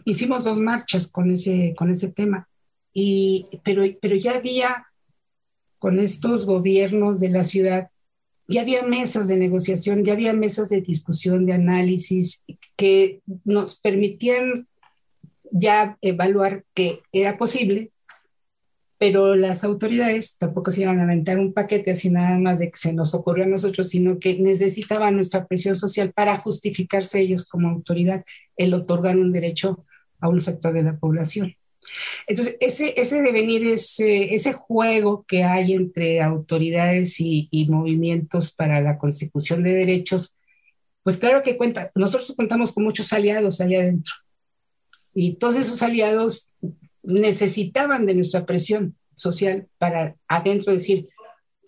C: hicimos dos marchas con ese, con ese tema, y, pero, pero ya había con estos gobiernos de la ciudad, ya había mesas de negociación, ya había mesas de discusión, de análisis que nos permitían ya evaluar que era posible, pero las autoridades tampoco se iban a aventar un paquete así nada más de que se nos ocurrió a nosotros, sino que necesitaban nuestra presión social para justificarse ellos como autoridad el otorgar un derecho a un sector de la población. Entonces, ese, ese devenir, ese, ese juego que hay entre autoridades y, y, movimientos para la consecución de derechos, pues claro que cuenta, nosotros contamos con muchos aliados allá adentro. Y todos esos aliados necesitaban de nuestra presión social para adentro decir,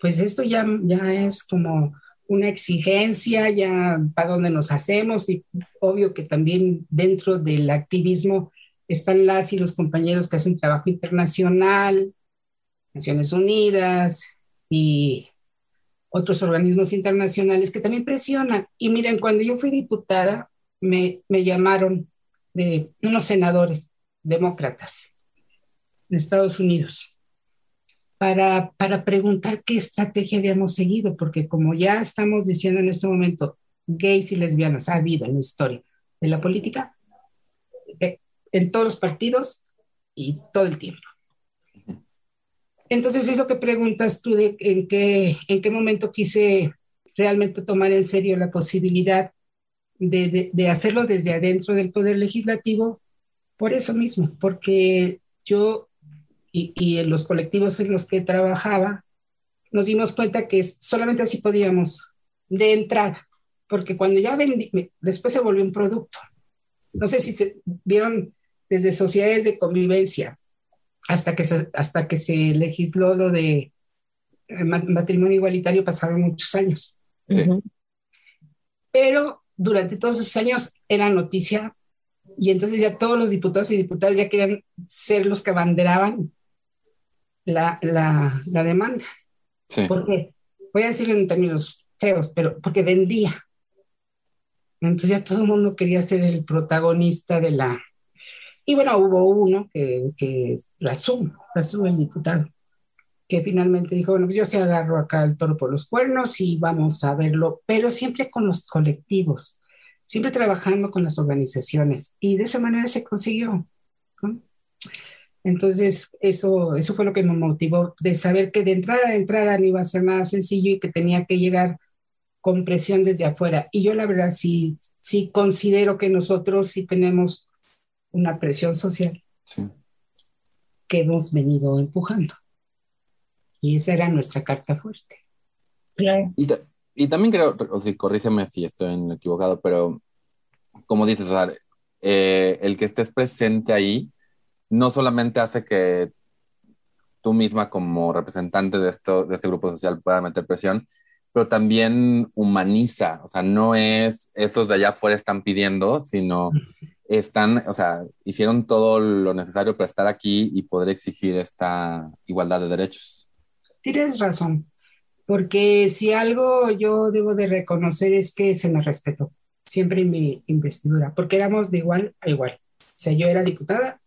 C: pues esto ya, ya es como una exigencia, ya para dónde nos hacemos y obvio que también dentro del activismo están las y los compañeros que hacen trabajo internacional, Naciones Unidas y otros organismos internacionales que también presionan. Y miren, cuando yo fui diputada, me, me llamaron de unos senadores demócratas de Estados Unidos para, para preguntar qué estrategia habíamos seguido, porque como ya estamos diciendo en este momento, gays y lesbianas ha habido en la historia de la política, en todos los partidos y todo el tiempo. Entonces, eso que preguntas tú de en qué, en qué momento quise realmente tomar en serio la posibilidad de, de, de hacerlo desde adentro del Poder Legislativo, por eso mismo, porque yo y, y, en los colectivos en los que trabajaba, nos dimos cuenta que solamente así podíamos de entrada, porque cuando ya vendí, después se volvió un producto. No sé si se vieron desde sociedades de convivencia hasta que se, hasta que se legisló lo de eh, matrimonio igualitario pasaron muchos años. Sí. Pero durante todos esos años era noticia y entonces ya todos los diputados y diputadas ya querían ser los que abanderaban la, la, la demanda. Sí. Porque, voy a decirlo en términos feos, pero porque vendía. Entonces ya todo el mundo quería ser el protagonista de la, y bueno, hubo uno que, que Razú, Razú, el diputado, que finalmente dijo, bueno, yo se agarro acá el toro por los cuernos y vamos a verlo, pero siempre con los colectivos, siempre trabajando con las organizaciones. Y de esa manera se consiguió. Entonces, eso, eso fue lo que me motivó, de saber que de entrada a entrada no iba a ser nada sencillo y que tenía que llegar con presión desde afuera. Y yo la verdad sí, sí considero que nosotros sí tenemos una presión social sí. que hemos venido empujando. Y esa era nuestra carta fuerte.
B: Claro. Y, y, también creo, o sea, corrígeme si estoy equivocado, pero como dices, o sea, eh, el que estés presente ahí no solamente hace que tú misma como representante de, esto, de este grupo social pueda meter presión, pero también humaniza, o sea, no es estos de allá afuera están pidiendo, sino están, o sea, hicieron todo lo necesario para estar aquí y poder exigir esta igualdad de derechos.
C: Tienes razón, porque si algo yo debo de reconocer es que se me respetó siempre en mi investidura, porque éramos de igual a igual. O sea, yo era diputada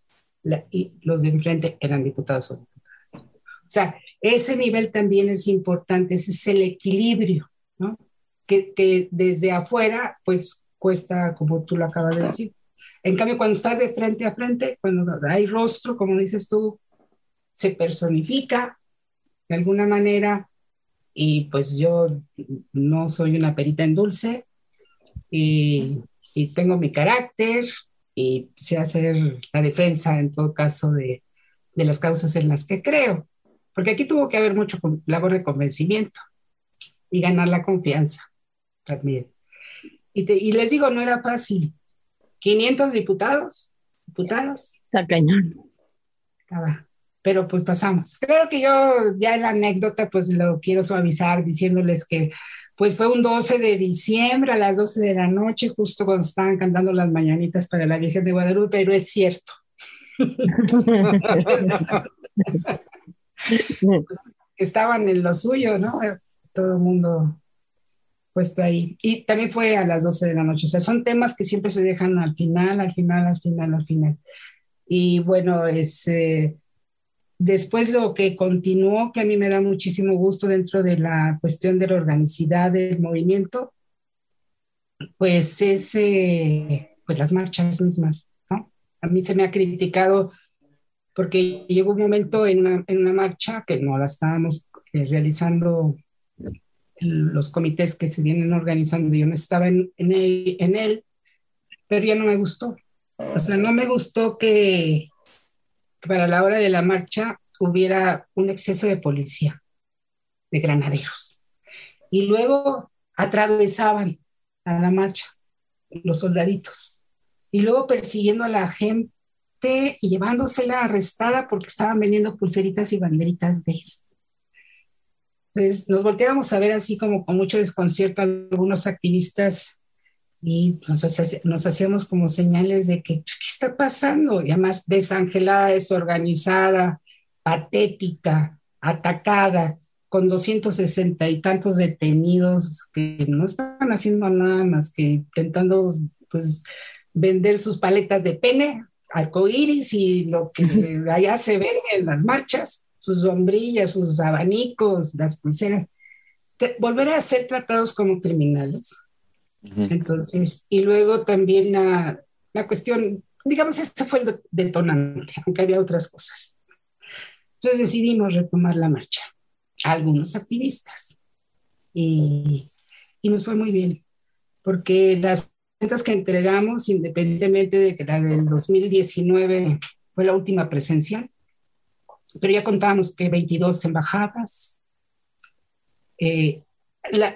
C: la, y los de enfrente eran diputados o diputadas. O sea, ese nivel también es importante, ese es el equilibrio, ¿no? Que, que desde afuera, pues cuesta, como tú lo acabas de decir, en cambio, cuando estás de frente a frente, cuando hay rostro, como dices tú, se personifica de alguna manera y pues yo no soy una perita en dulce y, y tengo mi carácter y sé hacer la defensa en todo caso de, de las causas en las que creo. Porque aquí tuvo que haber mucho labor de convencimiento y ganar la confianza también. Y, te, y les digo, no era fácil, 500 diputados diputados.
A: Está cañón.
C: Pero pues pasamos. Creo que yo ya en la anécdota pues lo quiero suavizar diciéndoles que pues fue un 12 de diciembre a las 12 de la noche, justo cuando estaban cantando las mañanitas para la Virgen de Guadalupe, pero es cierto. *laughs* *laughs* Pues, estaban en lo suyo, ¿no? Todo el mundo puesto ahí. Y también fue a las 12 de la noche. O sea, son temas que siempre se dejan al final, al final, al final, al final. Y bueno, es, eh, después lo que continuó, que a mí me da muchísimo gusto dentro de la cuestión de la organicidad del movimiento, pues es eh, pues las marchas mismas. ¿no? A mí se me ha criticado porque llegó un momento en una, en una marcha que no la estábamos eh, realizando los comités que se vienen organizando, yo no estaba en, en, él, pero ya no me gustó. O sea, no me gustó que, para la hora de la marcha hubiera un exceso de policía, de granaderos. Y luego atravesaban a la marcha los soldaditos. Y luego persiguiendo a la gente y llevándosela arrestada porque estaban vendiendo pulseritas y banderitas de nos volteábamos a ver así como con mucho desconcierto algunos activistas y nos, hacíamos como señales de que, pues, ¿qué está pasando? Y además desangelada, desorganizada, patética, atacada, con 260 y tantos detenidos que no estaban haciendo nada más que intentando pues vender sus paletas de pene, arcoíris y lo que *laughs* allá se ven en las marchas sus sombrillas, sus abanicos, las pulseras, volver a ser tratados como criminales. Entonces, y luego también la, la cuestión, digamos, este fue el detonante, aunque había otras cosas. Entonces decidimos retomar la marcha, algunos activistas, y, y nos fue muy bien, porque las cuentas que entregamos, independientemente de que la del 2019 fue la última presencial, pero ya contábamos que 22 embajadas. Eh, la,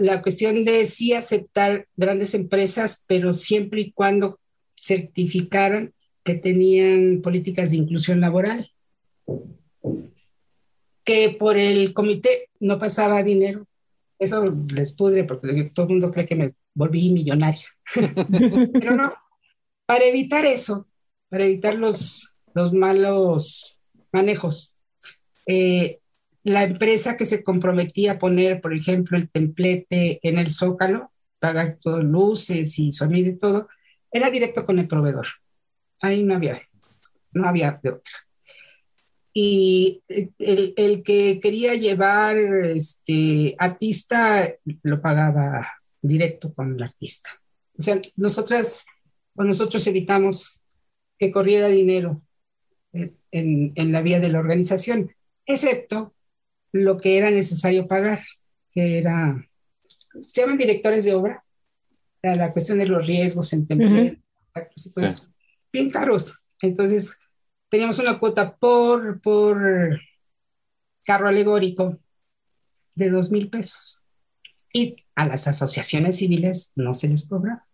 C: la, cuestión de sí aceptar grandes empresas, pero siempre y cuando certificaran que tenían políticas de inclusión laboral. Que por el comité no pasaba dinero. Eso les pudre porque todo el mundo cree que me volví millonaria. *laughs* pero no, para evitar eso, para evitar los, los malos manejos. Eh, la empresa que se comprometía a poner, por ejemplo, el templete en el zócalo, pagar todas luces y sonido y todo, era directo con el proveedor. Ahí no había, no había de otra. Y el, el que quería llevar este artista lo pagaba directo con el artista. O sea, nosotras o nosotros evitamos que corriera dinero en, la vía de la organización, excepto lo que era necesario pagar, que era, se llaman directores de obra, la cuestión de los riesgos en templete, bien caros. Entonces, teníamos una cuota por, por carro alegórico de dos mil pesos. Y a las asociaciones civiles no se les cobra.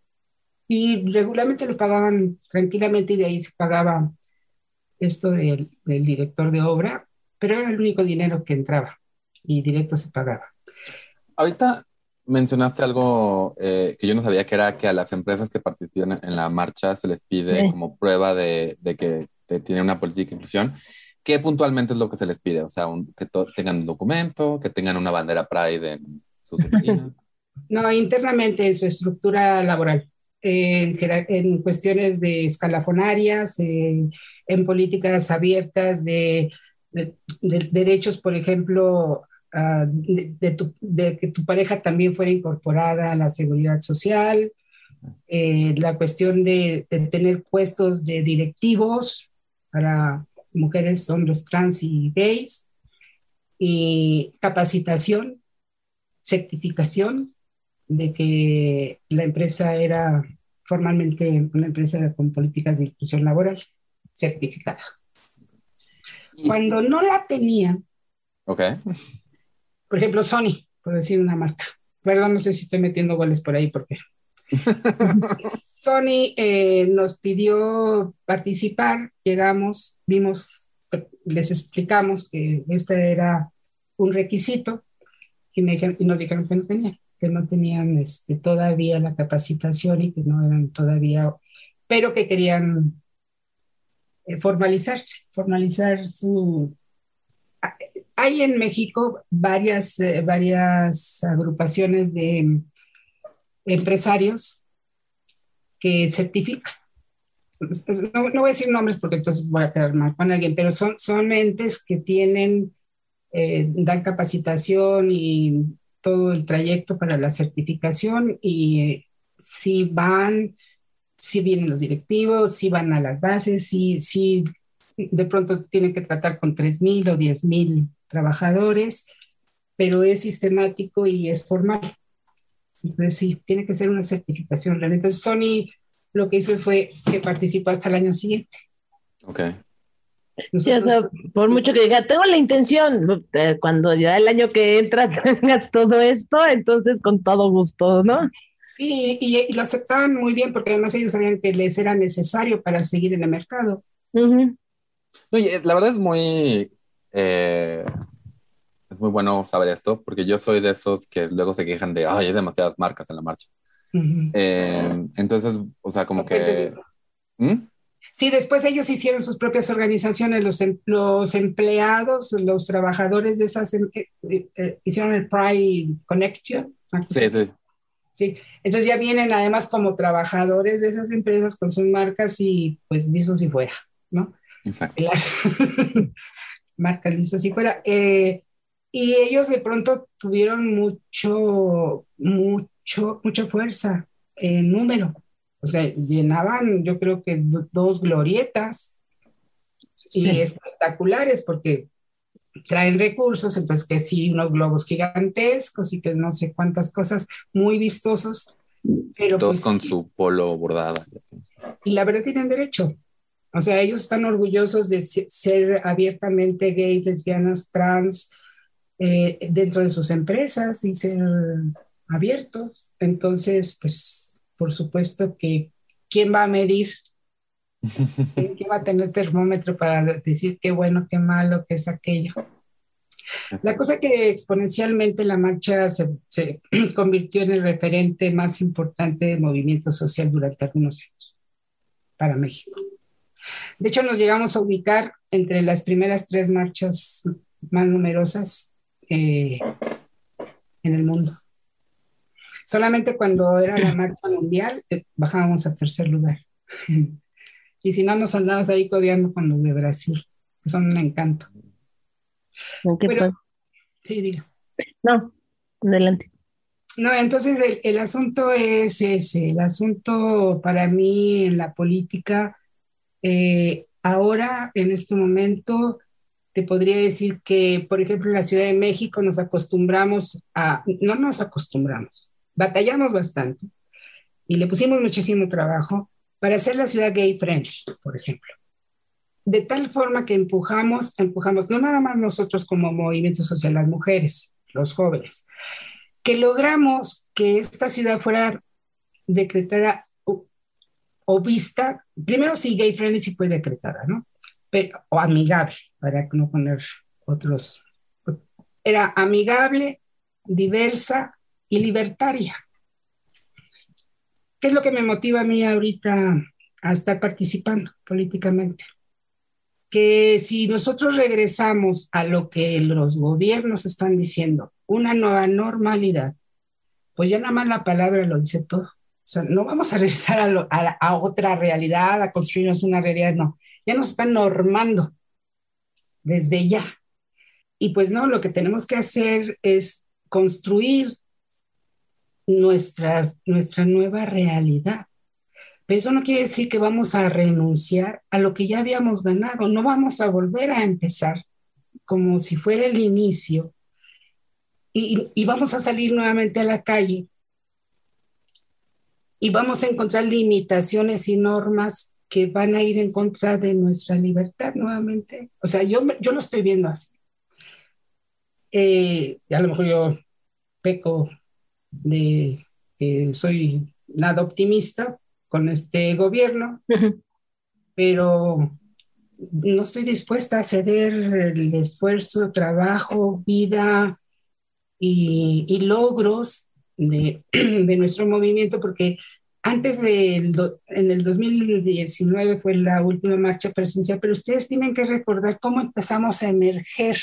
C: Y regularmente lo pagaban tranquilamente y de ahí se pagaba esto del, director de obra, pero era el único dinero que entraba y directo se pagaba.
B: Ahorita mencionaste algo eh, que yo no sabía que era que a las empresas que participan en la marcha se les pide como prueba de, de que tienen una política de inclusión. ¿Qué puntualmente es lo que se les pide? O sea, que tengan un documento, que tengan una bandera Pride en sus oficinas. *laughs*
C: no, internamente en su estructura laboral, en, en cuestiones de escalafonarias, en en políticas abiertas de, derechos, por ejemplo, ah, de, que tu pareja también fuera incorporada a la seguridad social, eh, la cuestión de, tener puestos de directivos para mujeres, hombres trans y gays, y capacitación, certificación de que la empresa era formalmente una empresa con políticas de inclusión laboral certificada. Cuando no la tenía,
B: okay.
C: por ejemplo, Sony, por decir una marca, perdón, no sé si estoy metiendo goles por ahí porque *laughs* Sony eh, nos pidió participar, llegamos, vimos, les explicamos que este era un requisito y, me y nos dijeron que no tenían, que no tenían este, todavía la capacitación y que no eran todavía, pero que querían formalizarse, formalizar su... Hay en México varias, eh, varias agrupaciones de empresarios que certifican. No, no, voy a decir nombres porque entonces voy a quedar mal con alguien, pero son, son entes que tienen, eh, dan capacitación y todo el trayecto para la certificación y si van, si vienen los directivos, si van a las bases, si, si de pronto tienen que tratar con 3.000 o 10.000 trabajadores, pero es sistemático y es formal. Entonces, sí, tiene que ser una certificación. Entonces, Sony lo que hizo fue que participó hasta el año siguiente.
B: Ok.
A: sí, o sea, por mucho que diga, tengo la intención, eh, cuando ya el año que entra *laughs* tengas todo esto, entonces con todo gusto, ¿no?
C: Sí, y, lo aceptaban muy bien porque además ellos sabían que les era necesario para seguir en el mercado.
B: Oye, la verdad es muy eh, es muy bueno saber esto, porque yo soy de esos que luego se quejan de, ay, hay demasiadas marcas en la marcha. Eh, entonces, o sea, como que...
C: ¿Mm? Sí, después ellos hicieron sus propias organizaciones, los, em, los empleados, los trabajadores de esas, em, eh, eh, hicieron el Pride Connection.
B: Sí, sí.
C: Sí, entonces ya vienen además como trabajadores de esas empresas con sus marcas y pues listo si fuera, ¿no?
B: Exacto. *laughs*
C: marcas listo si fuera. Eh, y ellos de pronto tuvieron mucho, mucho, mucha fuerza en número. O sea, llenaban, yo creo que dos glorietas y espectaculares porque traen recursos, entonces que sí, unos globos gigantescos y que no sé cuántas cosas muy vistosos. Pero
B: Todos
C: pues
B: con su polo bordada.
C: Y la verdad tienen derecho. O sea, ellos están orgullosos de ser abiertamente gays, lesbianas, trans, eh, dentro de sus empresas y ser abiertos. Entonces, pues, por supuesto que, ¿quién va a medir? ¿Quién va a tener termómetro para decir qué bueno, qué malo, qué es aquello? La cosa que exponencialmente la marcha se, se, *clears throat* convirtió en el referente más importante del movimiento social durante algunos años para México. De hecho, nos llegamos a ubicar entre las primeras tres marchas más numerosas eh, en el mundo. Solamente cuando era la marcha mundial eh, bajábamos a tercer lugar. *laughs* y si no, nos andamos ahí codeando con los de Brasil, que son un encanto.
A: ¿Qué Pero,
C: sí, diga.
A: No, adelante.
C: No, entonces el, el, asunto es ese, el asunto para mí en la política, eh, ahora, en este momento, te podría decir que, por ejemplo, en la Ciudad de México nos acostumbramos a, no nos acostumbramos, batallamos bastante y le pusimos muchísimo trabajo para hacer la ciudad gay friendly, por ejemplo. De tal forma que empujamos, empujamos, no nada más nosotros como movimiento social, las mujeres, los jóvenes, que logramos que esta ciudad fuera decretada o, o vista, primero sí, gay friendly sí fue decretada, ¿no? pero, o amigable, para no poner otros. Era amigable, diversa y libertaria. ¿Qué es lo que me motiva a mí ahorita a estar participando políticamente? Que si nosotros regresamos a lo que los gobiernos están diciendo, una nueva normalidad, pues ya nada más la palabra lo dice todo. O sea, no vamos a regresar a, a, a otra realidad, a construirnos una realidad, no ya nos están normando desde ya. Y pues no, lo que tenemos que hacer es construir nuestra, nuestra nueva realidad. Pero eso no quiere decir que vamos a renunciar a lo que ya habíamos ganado, no vamos a volver a empezar como si fuera el inicio y, vamos a salir nuevamente a la calle y vamos a encontrar limitaciones y normas que van a ir en contra de nuestra libertad nuevamente. O sea, yo, yo lo estoy viendo así. Eh, a lo mejor yo peco de que soy nada optimista con este gobierno, pero no estoy dispuesta a ceder el esfuerzo, trabajo, vida y, logros de, *clears throat* de, nuestro movimiento, porque antes del en el 2019 fue la última marcha presencial, pero ustedes tienen que recordar cómo empezamos a emerger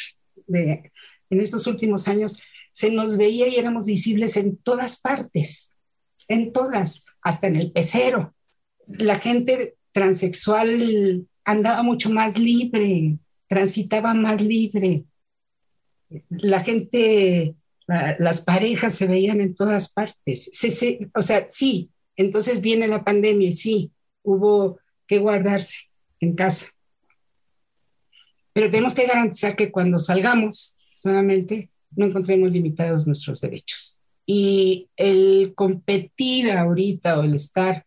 C: de, en estos últimos años. Se nos veía y éramos visibles en todas partes, en todas, hasta en el pecero. La gente transexual andaba mucho más libre, transitaba más libre. La gente, las parejas se veían en todas partes. o sea, sí, entonces viene la pandemia y sí, hubo que guardarse en casa. Pero tenemos que garantizar que cuando salgamos nuevamente no encontremos limitados nuestros derechos. Y el competir ahorita o el estar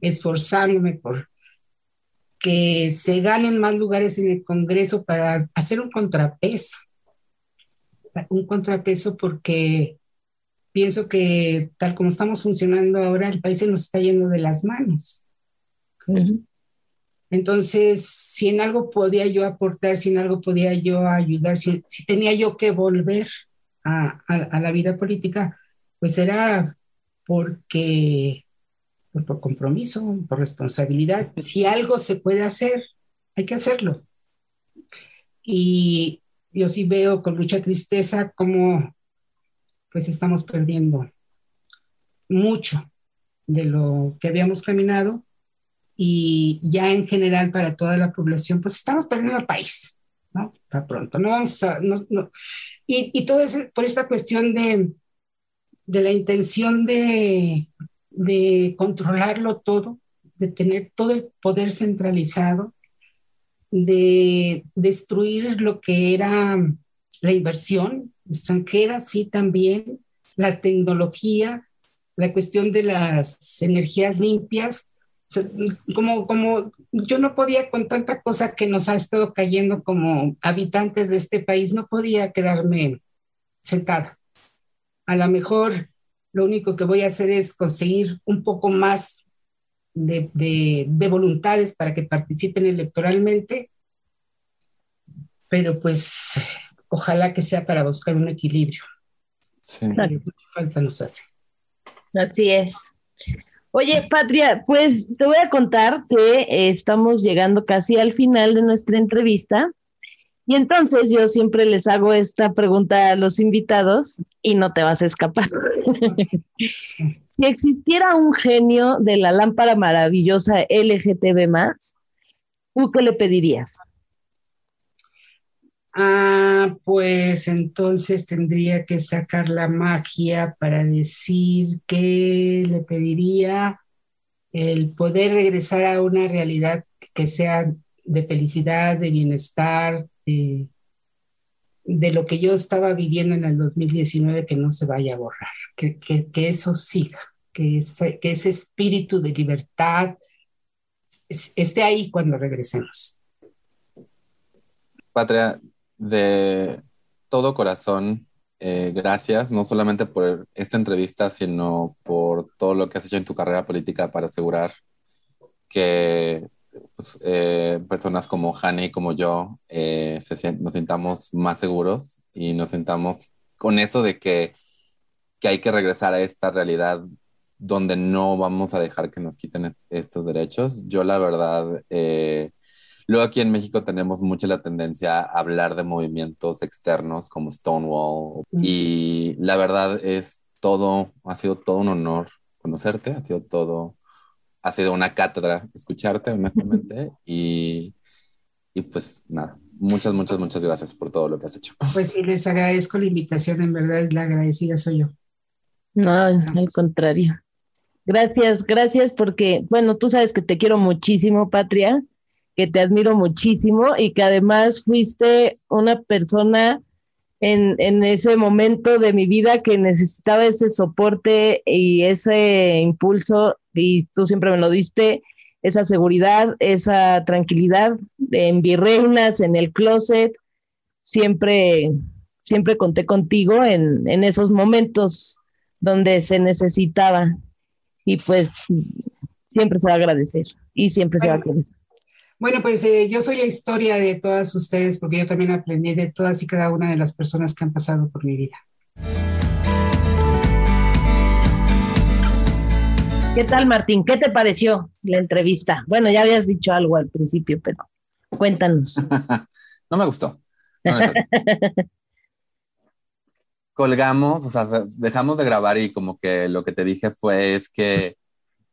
C: esforzándome por que se ganen más lugares en el Congreso para hacer un contrapeso. Un contrapeso porque pienso que tal como estamos funcionando ahora, el país se nos está yendo de las manos. Entonces, si en algo podía yo aportar, si en algo podía yo ayudar, si, tenía yo que volver a, la vida política, pues era porque, por compromiso, por responsabilidad. *laughs* Si algo se puede hacer, hay que hacerlo. Y yo sí veo con mucha tristeza cómo pues estamos perdiendo mucho de lo que habíamos caminado y ya en general para toda la población, pues estamos perdiendo el país, ¿no? Para pronto, no vamos a... No, Y, todo es por esta cuestión de, de la intención de, de controlarlo todo, de tener todo el poder centralizado, de destruir lo que era la inversión extranjera, sí también, la tecnología, la cuestión de las energías limpias, como, como yo no podía con tanta cosa que nos ha estado cayendo como habitantes de este país, no podía quedarme sentada. A lo mejor lo único que voy a hacer es conseguir un poco más de, de, de voluntades para que participen electoralmente, pero pues ojalá que sea para buscar un equilibrio. Sí. Falta nos hace.
A: Así es. Oye, Patria, pues te voy a contar que estamos llegando casi al final de nuestra entrevista. Y entonces yo siempre les hago esta pregunta a los invitados y no te vas a escapar. *laughs* si existiera un genio de la lámpara maravillosa LGTB, ¿tú qué le pedirías?
C: Ah, pues entonces tendría que sacar la magia para decir que le pediría el poder regresar a una realidad que sea de felicidad, de bienestar, de, lo que yo estaba viviendo en el 2019, que no se vaya a borrar, que, eso siga, que ese, que ese espíritu de libertad esté ahí cuando regresemos.
B: Patria, de todo corazón, eh, gracias, no solamente por esta entrevista, sino por todo lo que has hecho en tu carrera política para asegurar que pues, eh, personas como Hani y como yo eh, nos sintamos más seguros y nos sintamos con eso de que, que hay que regresar a esta realidad donde no vamos a dejar que nos quiten estos derechos. Yo la verdad Luego aquí en México tenemos mucha la tendencia a hablar de movimientos externos como Stonewall y la verdad es todo, ha sido todo un honor conocerte, ha sido todo, ha sido una cátedra escucharte honestamente *laughs* y, y pues nada, muchas, muchas, muchas gracias por todo lo que has hecho.
C: Pues sí, les agradezco la invitación, en verdad la agradecida soy yo.
A: No, al contrario. Gracias, gracias porque, bueno, tú sabes que te quiero muchísimo, Patria que te admiro muchísimo y que además fuiste una persona en, en, ese momento de mi vida que necesitaba ese soporte y ese impulso y tú siempre me lo diste, esa seguridad, esa tranquilidad en virreinas, en el closet, siempre, siempre conté contigo en, en esos momentos donde se necesitaba. y pues siempre se va a agradecer y siempre se va a querer.
C: Bueno, pues eh, yo soy la historia de todas ustedes porque yo también aprendí de todas y cada una de las personas que han pasado por mi vida.
A: ¿Qué tal, Martín? ¿Qué te pareció la entrevista? Bueno, ya habías dicho algo al principio, pero cuéntanos. *laughs*
B: no me gustó. *laughs* Colgamos, o sea, dejamos de grabar y como que lo que te dije fue es que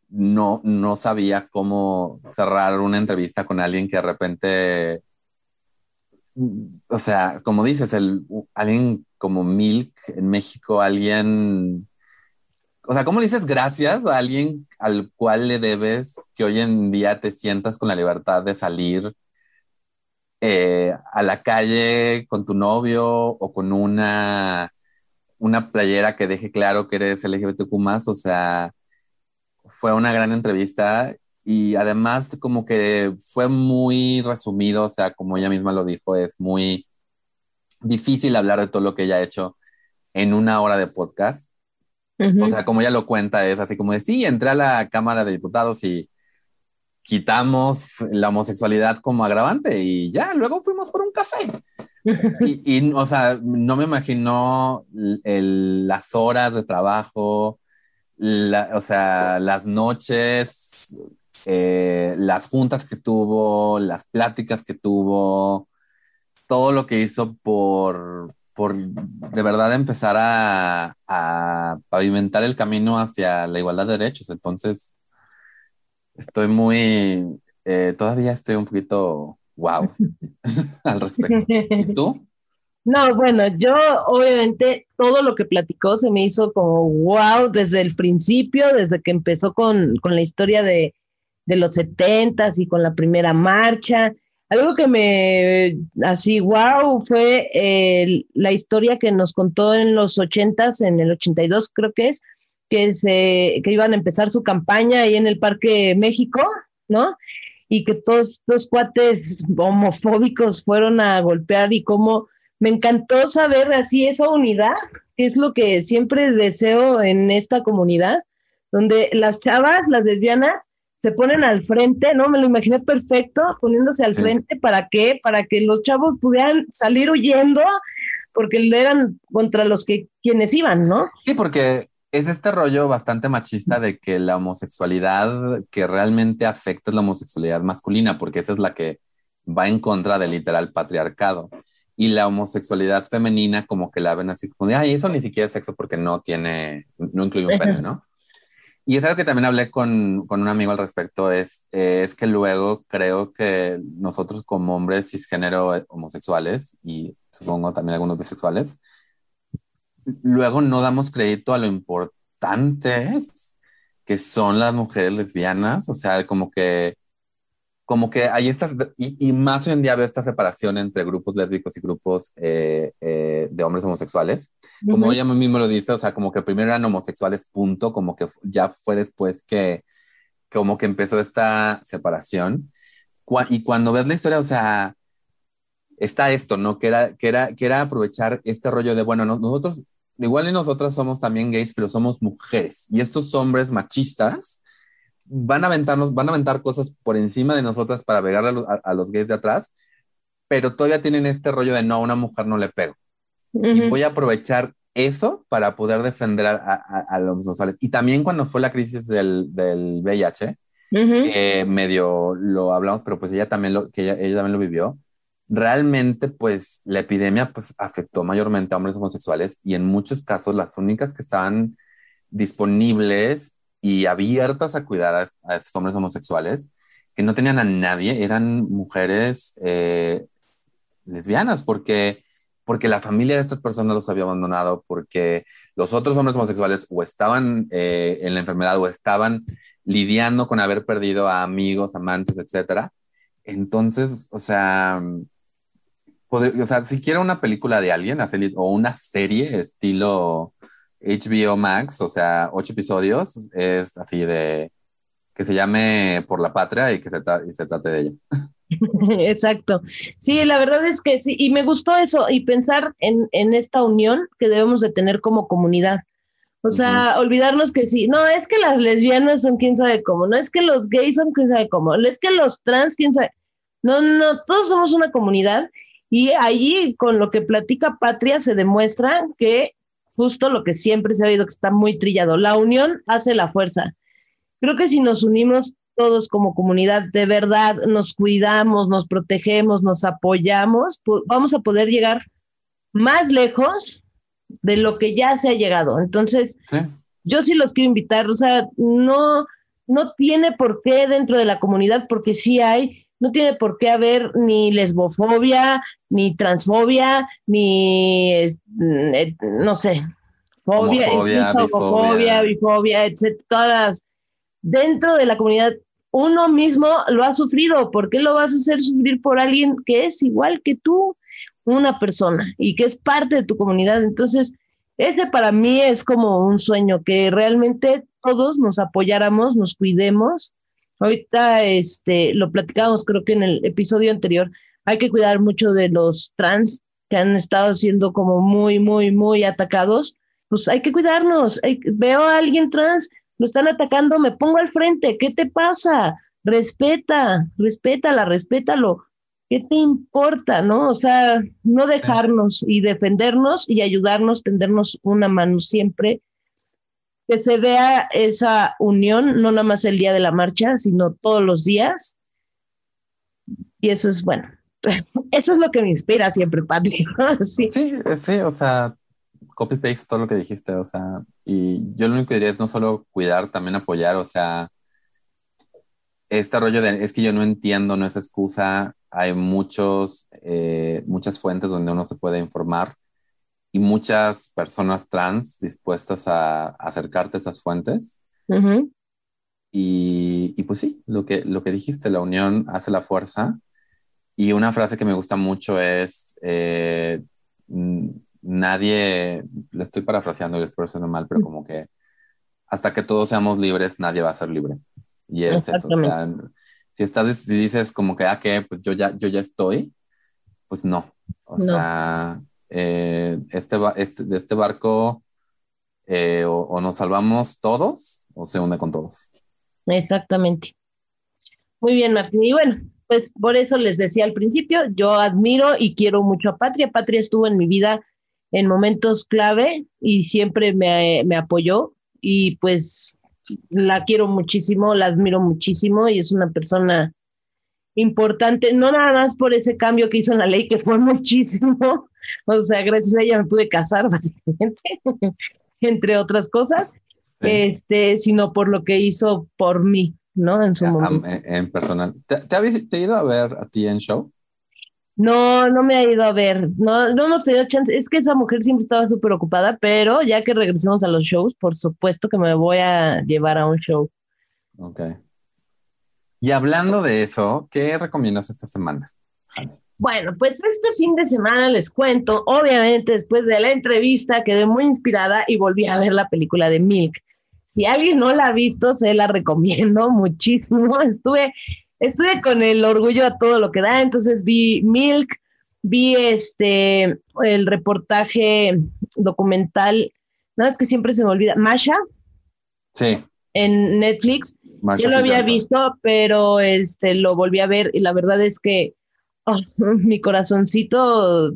B: no, no sabía cómo cerrar una entrevista con alguien que de repente, o sea, como dices, el, alguien como Milk en México, alguien, o sea, ¿cómo le dices gracias a alguien al cual le debes que hoy en día te sientas con la libertad de salir eh, a la calle con tu novio o con una, una playera que deje claro que eres LGBTQ más? O sea, fue una gran entrevista y además como que fue muy resumido, o sea, como ella misma lo dijo, es muy difícil hablar de todo lo que ella ha hecho en una hora de podcast. O sea, como ella lo cuenta, es así como de, sí, entré a la Cámara de Diputados y quitamos la homosexualidad como agravante y ya, luego fuimos por un café. *laughs* y, o sea, no me imagino las horas de trabajo, o sea, las noches, eh, las juntas que tuvo, las pláticas que tuvo, todo lo que hizo por, por de verdad empezar a, pavimentar el camino hacia la igualdad de derechos. Entonces, estoy muy, eh, todavía estoy un poquito wow *laughs* al respecto. ¿Y tú?
A: No, bueno, yo obviamente todo lo que platicó se me hizo como wow desde el principio, desde que empezó con, la historia de, los setentas y con la primera marcha. Algo que me, así, wow, fue la historia que nos contó en los ochentas, en el 82 creo que es, que, se, que iban a empezar su campaña ahí en el Parque México, ¿no? Y que todos los cuates homofóbicos fueron a golpear y cómo me encantó saber así esa unidad, que es lo que siempre deseo en esta comunidad, donde las chavas, las lesbianas, se ponen al frente, ¿no? Me lo imaginé perfecto, poniéndose al frente, ¿para qué? Para que los chavos pudieran salir huyendo, porque eran contra los que quienes iban, ¿no?
B: Sí, porque es este rollo bastante machista de que la homosexualidad que realmente afecta es la homosexualidad masculina, porque esa es la que va en contra del literal patriarcado y la homosexualidad femenina como que la ven así como de, ay, eso ni siquiera es sexo porque no tiene, no incluye un pene, ¿no? Y es algo que también hablé con, con un amigo al respecto, es, es que luego creo que nosotros como hombres cisgénero eh, homosexuales y supongo también algunos bisexuales, luego no damos crédito a lo importantes que son las mujeres lesbianas, o sea, como que como que hay estas, y, más hoy en día veo esta separación entre grupos lésbicos y grupos eh, eh, de hombres homosexuales. Como ella mismo lo dice, o sea, como que primero eran homosexuales, punto, como que ya fue después que, como que empezó esta separación. y cuando ves la historia, o sea, está esto, ¿no? Que era, que era, que era aprovechar este rollo de, bueno, nosotros, igual y nosotras somos también gays, pero somos mujeres. Y estos hombres machistas, van a aventarnos, van a aventar cosas por encima de nosotras para pegar a, los gays de atrás, pero todavía tienen este rollo de no, a una mujer no le pego. Y voy a aprovechar eso para poder defender a, los homosexuales. Y también cuando fue la crisis del, del VIH, medio lo hablamos, pero pues ella también lo, que ella, ella, también lo vivió. Realmente, pues la epidemia pues afectó mayormente a hombres homosexuales y en muchos casos las únicas que estaban disponibles y abiertas a cuidar a, estos hombres homosexuales que no tenían a nadie, eran mujeres eh, lesbianas, porque, porque la familia de estas personas los había abandonado, porque los otros hombres homosexuales o estaban eh, en la enfermedad o estaban lidiando con haber perdido a amigos, amantes, etcétera. Entonces, o sea, o sea, si quiero una película de alguien o una serie estilo HBO Max, o sea, ocho episodios, es así de que se llame Por la Patria y que se, y se trate de ella. *laughs*
A: Exacto. Sí, la verdad es que sí, y me gustó eso y pensar en, en, esta unión que debemos de tener como comunidad, O sea, olvidarnos que sí, no, es que las lesbianas son quién sabe cómo, no es que los gays son quién sabe cómo, es que los trans quién sabe. No, no, todos somos una comunidad y allí con lo que platica Patria se demuestra que justo lo que siempre se ha oído que está muy trillado, la unión hace la fuerza. Creo que si nos unimos todos como comunidad, de verdad nos cuidamos, nos protegemos, nos apoyamos, vamos a poder llegar más lejos de lo que ya se ha llegado. Entonces, yo sí los quiero invitar, o sea, no, no tiene por qué dentro de la comunidad, porque sí hay, no tiene por qué haber ni lesbofobia, ni transfobia, ni, mm, eh, no sé, fobia, homofobia, bifobia, etc. Todas dentro de la comunidad uno mismo lo ha sufrido. ¿Por qué lo vas a hacer sufrir por alguien que es igual que tú? una persona y que es parte de tu comunidad. Entonces, ese para mí es como un sueño, que realmente todos nos apoyáramos, nos cuidemos. Ahorita este, lo platicábamos creo que en el episodio anterior, hay que cuidar mucho de los trans que han estado siendo como muy, muy, muy atacados. Pues hay que cuidarnos. veo a alguien trans, lo están atacando, me pongo al frente. ¿Qué te pasa? Respeta, respétala, respétalo ¿qué te importa, no? O sea, no dejarnos y defendernos y ayudarnos, tendernos una mano siempre, que se vea esa unión, no nada más el día de la marcha, sino todos los días. Y eso es bueno. *laughs* Eso es lo que me inspira siempre, Padre. *laughs*
B: sí. sí, sí, o sea, copy-paste todo lo que dijiste, o sea, y yo lo único que diría es no solo cuidar, también apoyar, o sea, este rollo de es que yo no entiendo, no es excusa, hay muchos, eh, muchas fuentes donde uno se puede informar y muchas personas trans dispuestas a, acercarte a esas fuentes. y, y, pues sí, lo que, lo que dijiste, la unión hace la fuerza. Y una frase que me gusta mucho es, eh, nadie, le estoy parafraseando y le estoy haciendo mal, pero como que hasta que todos seamos libres, nadie va a ser libre. Y es eso, o sea, si estás, si dices como que, ah, que pues yo ya, yo ya estoy, pues no. O sea, eh, este, este, de este barco eh, o, nos salvamos todos o se hunde con todos.
A: Exactamente. Muy bien, Martín. Y bueno, pues por eso les decía al principio, yo admiro y quiero mucho a Patria. Patria estuvo en mi vida en momentos clave y siempre me, me apoyó y pues la quiero muchísimo, la admiro muchísimo y es una persona importante, no nada más por ese cambio que hizo en la ley, que fue *laughs* muchísimo, o sea, gracias a ella me pude casar, *laughs* básicamente, entre otras cosas, este, sino por lo que hizo por mí, ¿no? En su momento.
B: En personal. ¿Te, te, te, ido a ver a ti en show?
A: No, no me ha ido a ver, no, no hemos tenido chance, es que esa mujer siempre estaba súper ocupada, pero ya que regresemos a los shows, por supuesto que me voy a llevar a un show.
B: Ok. Y hablando de eso, ¿qué recomiendas esta semana?
A: Bueno, pues este fin de semana les cuento, obviamente después de la entrevista quedé muy inspirada y volví a ver la película de Milk. Si alguien no la ha visto, se la recomiendo *laughs* muchísimo. Estuve estuve con el orgullo a todo lo que da, entonces vi Milk, vi este, el reportaje documental, nada es que siempre se me olvida, Masha.
B: Sí.
A: En Netflix. Yo lo había visto, pero este, lo volví a ver y la verdad es que *laughs* mi corazoncito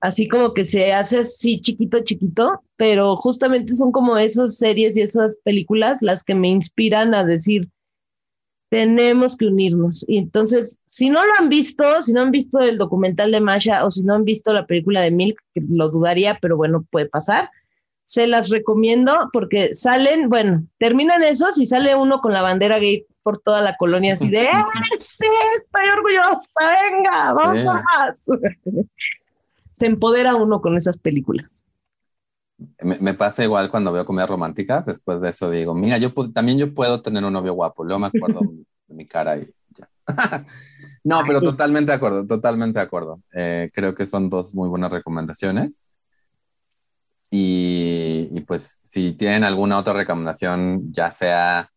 A: así como que se hace así chiquito, chiquito, pero justamente son como esas series y esas películas las que me inspiran a decir, tenemos que unirnos. Y entonces, si no lo han visto, si no han visto el documental de Masha o si no han visto la película de Milk, lo dudaría, pero bueno, puede pasar, se las recomiendo porque salen, bueno, terminan esos y sale uno con la bandera gay por toda la colonia así de, *laughs* ¡Eh, sí, estoy orgullosa, venga, vamos. *laughs* se empodera uno con esas películas.
B: Me, pasa igual cuando veo comedias románticas, después de eso digo, mira, yo también yo puedo tener un novio guapo, luego me acuerdo *laughs* de mi cara y ya. no, pero totalmente de acuerdo, totalmente de acuerdo. Eh, creo que son dos muy buenas recomendaciones. Y, y, pues si tienen alguna otra recomendación, ya sea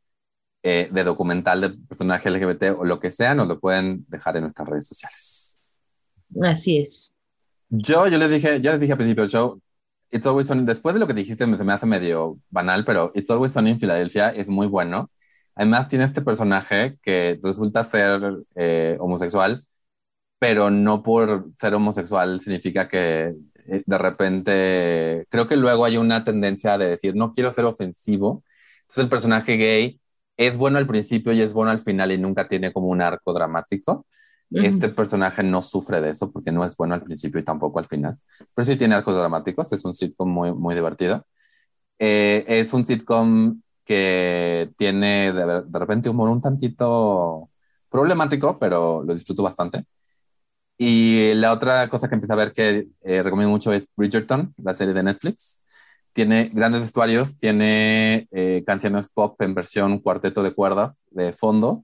B: eh, de documental de personaje LGBT o lo que sea, nos lo pueden dejar en nuestras redes sociales.
A: Así es.
B: Yo, yo les dije, ya les dije al principio del show, It's Always Sunny, después de lo que dijiste, me, se me hace medio banal, pero It's Always Sunny en Filadelfia es muy bueno. Además, tiene este personaje que resulta ser eh, homosexual, pero no por ser homosexual significa que de repente, creo que luego hay una tendencia de decir, no quiero ser ofensivo. Entonces el personaje gay es bueno al principio y es bueno al final y nunca tiene como un arco dramático. Este personaje no sufre de eso porque no es bueno al principio y tampoco al final. Pero sí tiene arcos dramáticos, es un sitcom muy, muy divertido. Eh, es un sitcom que tiene de, de repente humor un tantito problemático, pero lo disfruto bastante. Y la otra cosa que empecé a ver que eh, recomiendo mucho es Bridgerton, la serie de Netflix. Tiene grandes vestuarios, tiene eh, canciones pop en versión cuarteto de cuerdas de fondo,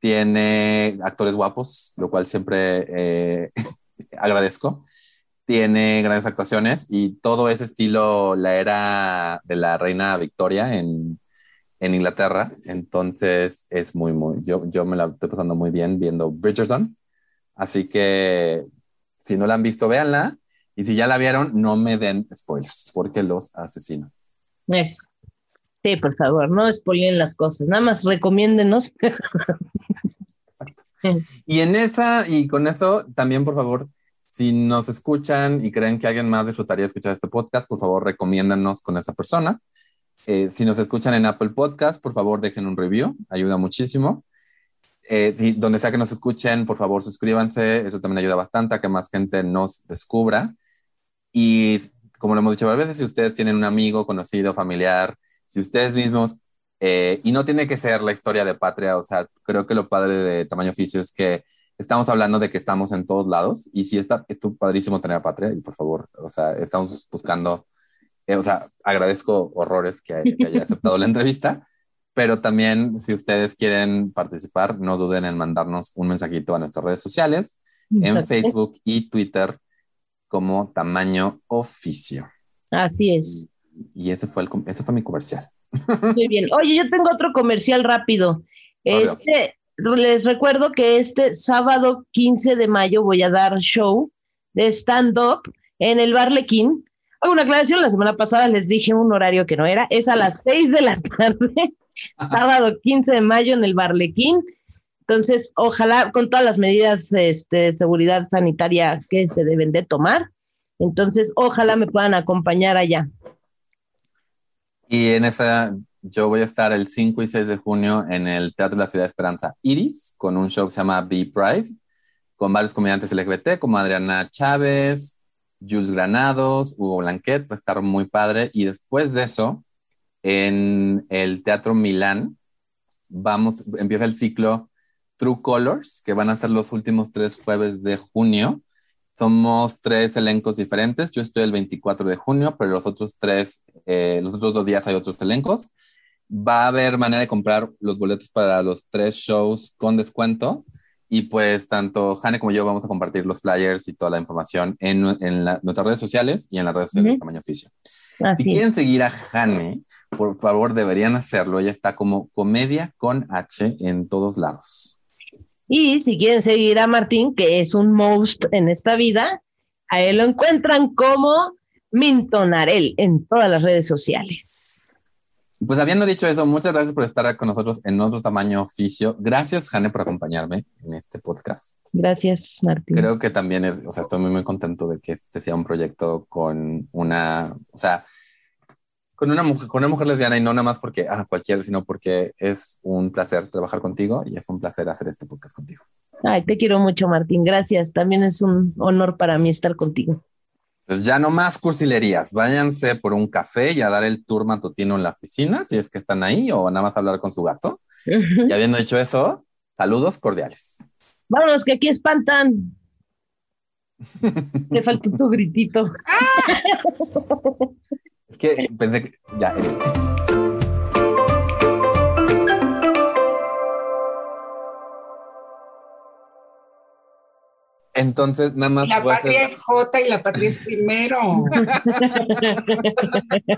B: tiene actores guapos, lo cual siempre eh, *laughs* agradezco. Tiene grandes actuaciones y todo ese estilo la era de la reina Victoria en, en Inglaterra. Entonces es muy, muy, yo, yo me la estoy pasando muy bien viendo Bridgerton Así que si no la han visto, véanla. Y si ya la vieron, no me den spoilers, porque los asesino.
A: Eso. Sí, por favor, no spoilen las cosas, nada más recomiéndenos. *laughs*
B: Exacto. Y en esa, y con eso, también, por favor, si nos escuchan y creen que alguien más disfrutaría escuchar este podcast, por favor, recomiéndanos con esa persona. Eh, si nos escuchan en Apple Podcast, por favor, dejen un review, ayuda muchísimo. Eh, donde sea que nos escuchen, por favor suscríbanse, eso también ayuda bastante a que más gente nos descubra. Y como lo hemos dicho varias veces, si ustedes tienen un amigo, conocido, familiar, si ustedes mismos, eh, y no tiene que ser la historia de patria, o sea, creo que lo padre de tamaño oficio es que estamos hablando de que estamos en todos lados, y si está, es padrísimo tener patria, y por favor, o sea, estamos buscando, eh, o sea, agradezco horrores que, que haya aceptado la entrevista, pero también si ustedes quieren participar, no duden en mandarnos un mensajito a nuestras redes sociales, en Facebook y Twitter como tamaño oficio.
A: Así es.
B: Y ese fue, el, ese fue mi comercial.
A: Muy bien. Oye, yo tengo otro comercial rápido. Este, les recuerdo que este sábado 15 de mayo voy a dar show de stand-up en el Barlequín. Hago una aclaración, la semana pasada les dije un horario que no era, es a las 6 de la tarde *laughs* sábado 15 de mayo en el Barlequín. Entonces, ojalá con todas las medidas este, de seguridad sanitaria que se deben de tomar. Entonces, ojalá me puedan acompañar allá.
B: Y en esa, yo voy a estar el 5 y 6 de junio en el Teatro de la Ciudad de Esperanza Iris, con un show que se llama Be Pride, con varios comediantes LGBT, como Adriana Chávez, Jules Granados, Hugo Blanquet, va a estar muy padre. Y después de eso, en el Teatro Milán. Vamos, empieza el ciclo True Colors, que van a ser los últimos tres jueves de junio. Somos tres elencos diferentes. Yo estoy el 24 de junio, pero los otros tres, eh, los otros dos días hay otros elencos. Va a haber manera de comprar los boletos para los tres shows con descuento. Y pues tanto Jane como yo vamos a compartir los flyers y toda la información en, nuestras redes sociales y en las redes sociales de Tamaño Oficio. si quieren seguir a Jane, por favor deberían hacerlo. Ella está como comedia con H en todos lados.
A: Y si quieren seguir a Martín, que es un most en esta vida, a él lo encuentran como Mintonarel en todas las redes sociales.
B: Pues habiendo dicho eso, muchas gracias por estar con nosotros en otro tamaño oficio. Gracias, Jane, por acompañarme en este podcast.
A: Gracias, Martín.
B: Creo que también es, o sea, estoy muy, muy contento de que este sea un proyecto con una, o sea, con una mujer, con una mujer lesbiana y no nada más porque, ah, cualquier, sino porque es un placer trabajar contigo y es un placer hacer este podcast contigo.
A: Ay, te quiero mucho, Martín. Gracias. También es un honor para mí estar contigo.
B: Pues ya no más cursilerías. Váyanse por un café y a dar el tour matutino en la oficina, si es que están ahí, o nada más hablar con su gato. y habiendo dicho eso, saludos cordiales.
A: Vámonos, que aquí espantan. *laughs* Me faltó tu gritito. *laughs*
B: Es que pensé que ya. Entonces, nada más.
C: La patria es J y la patria es primero. *laughs*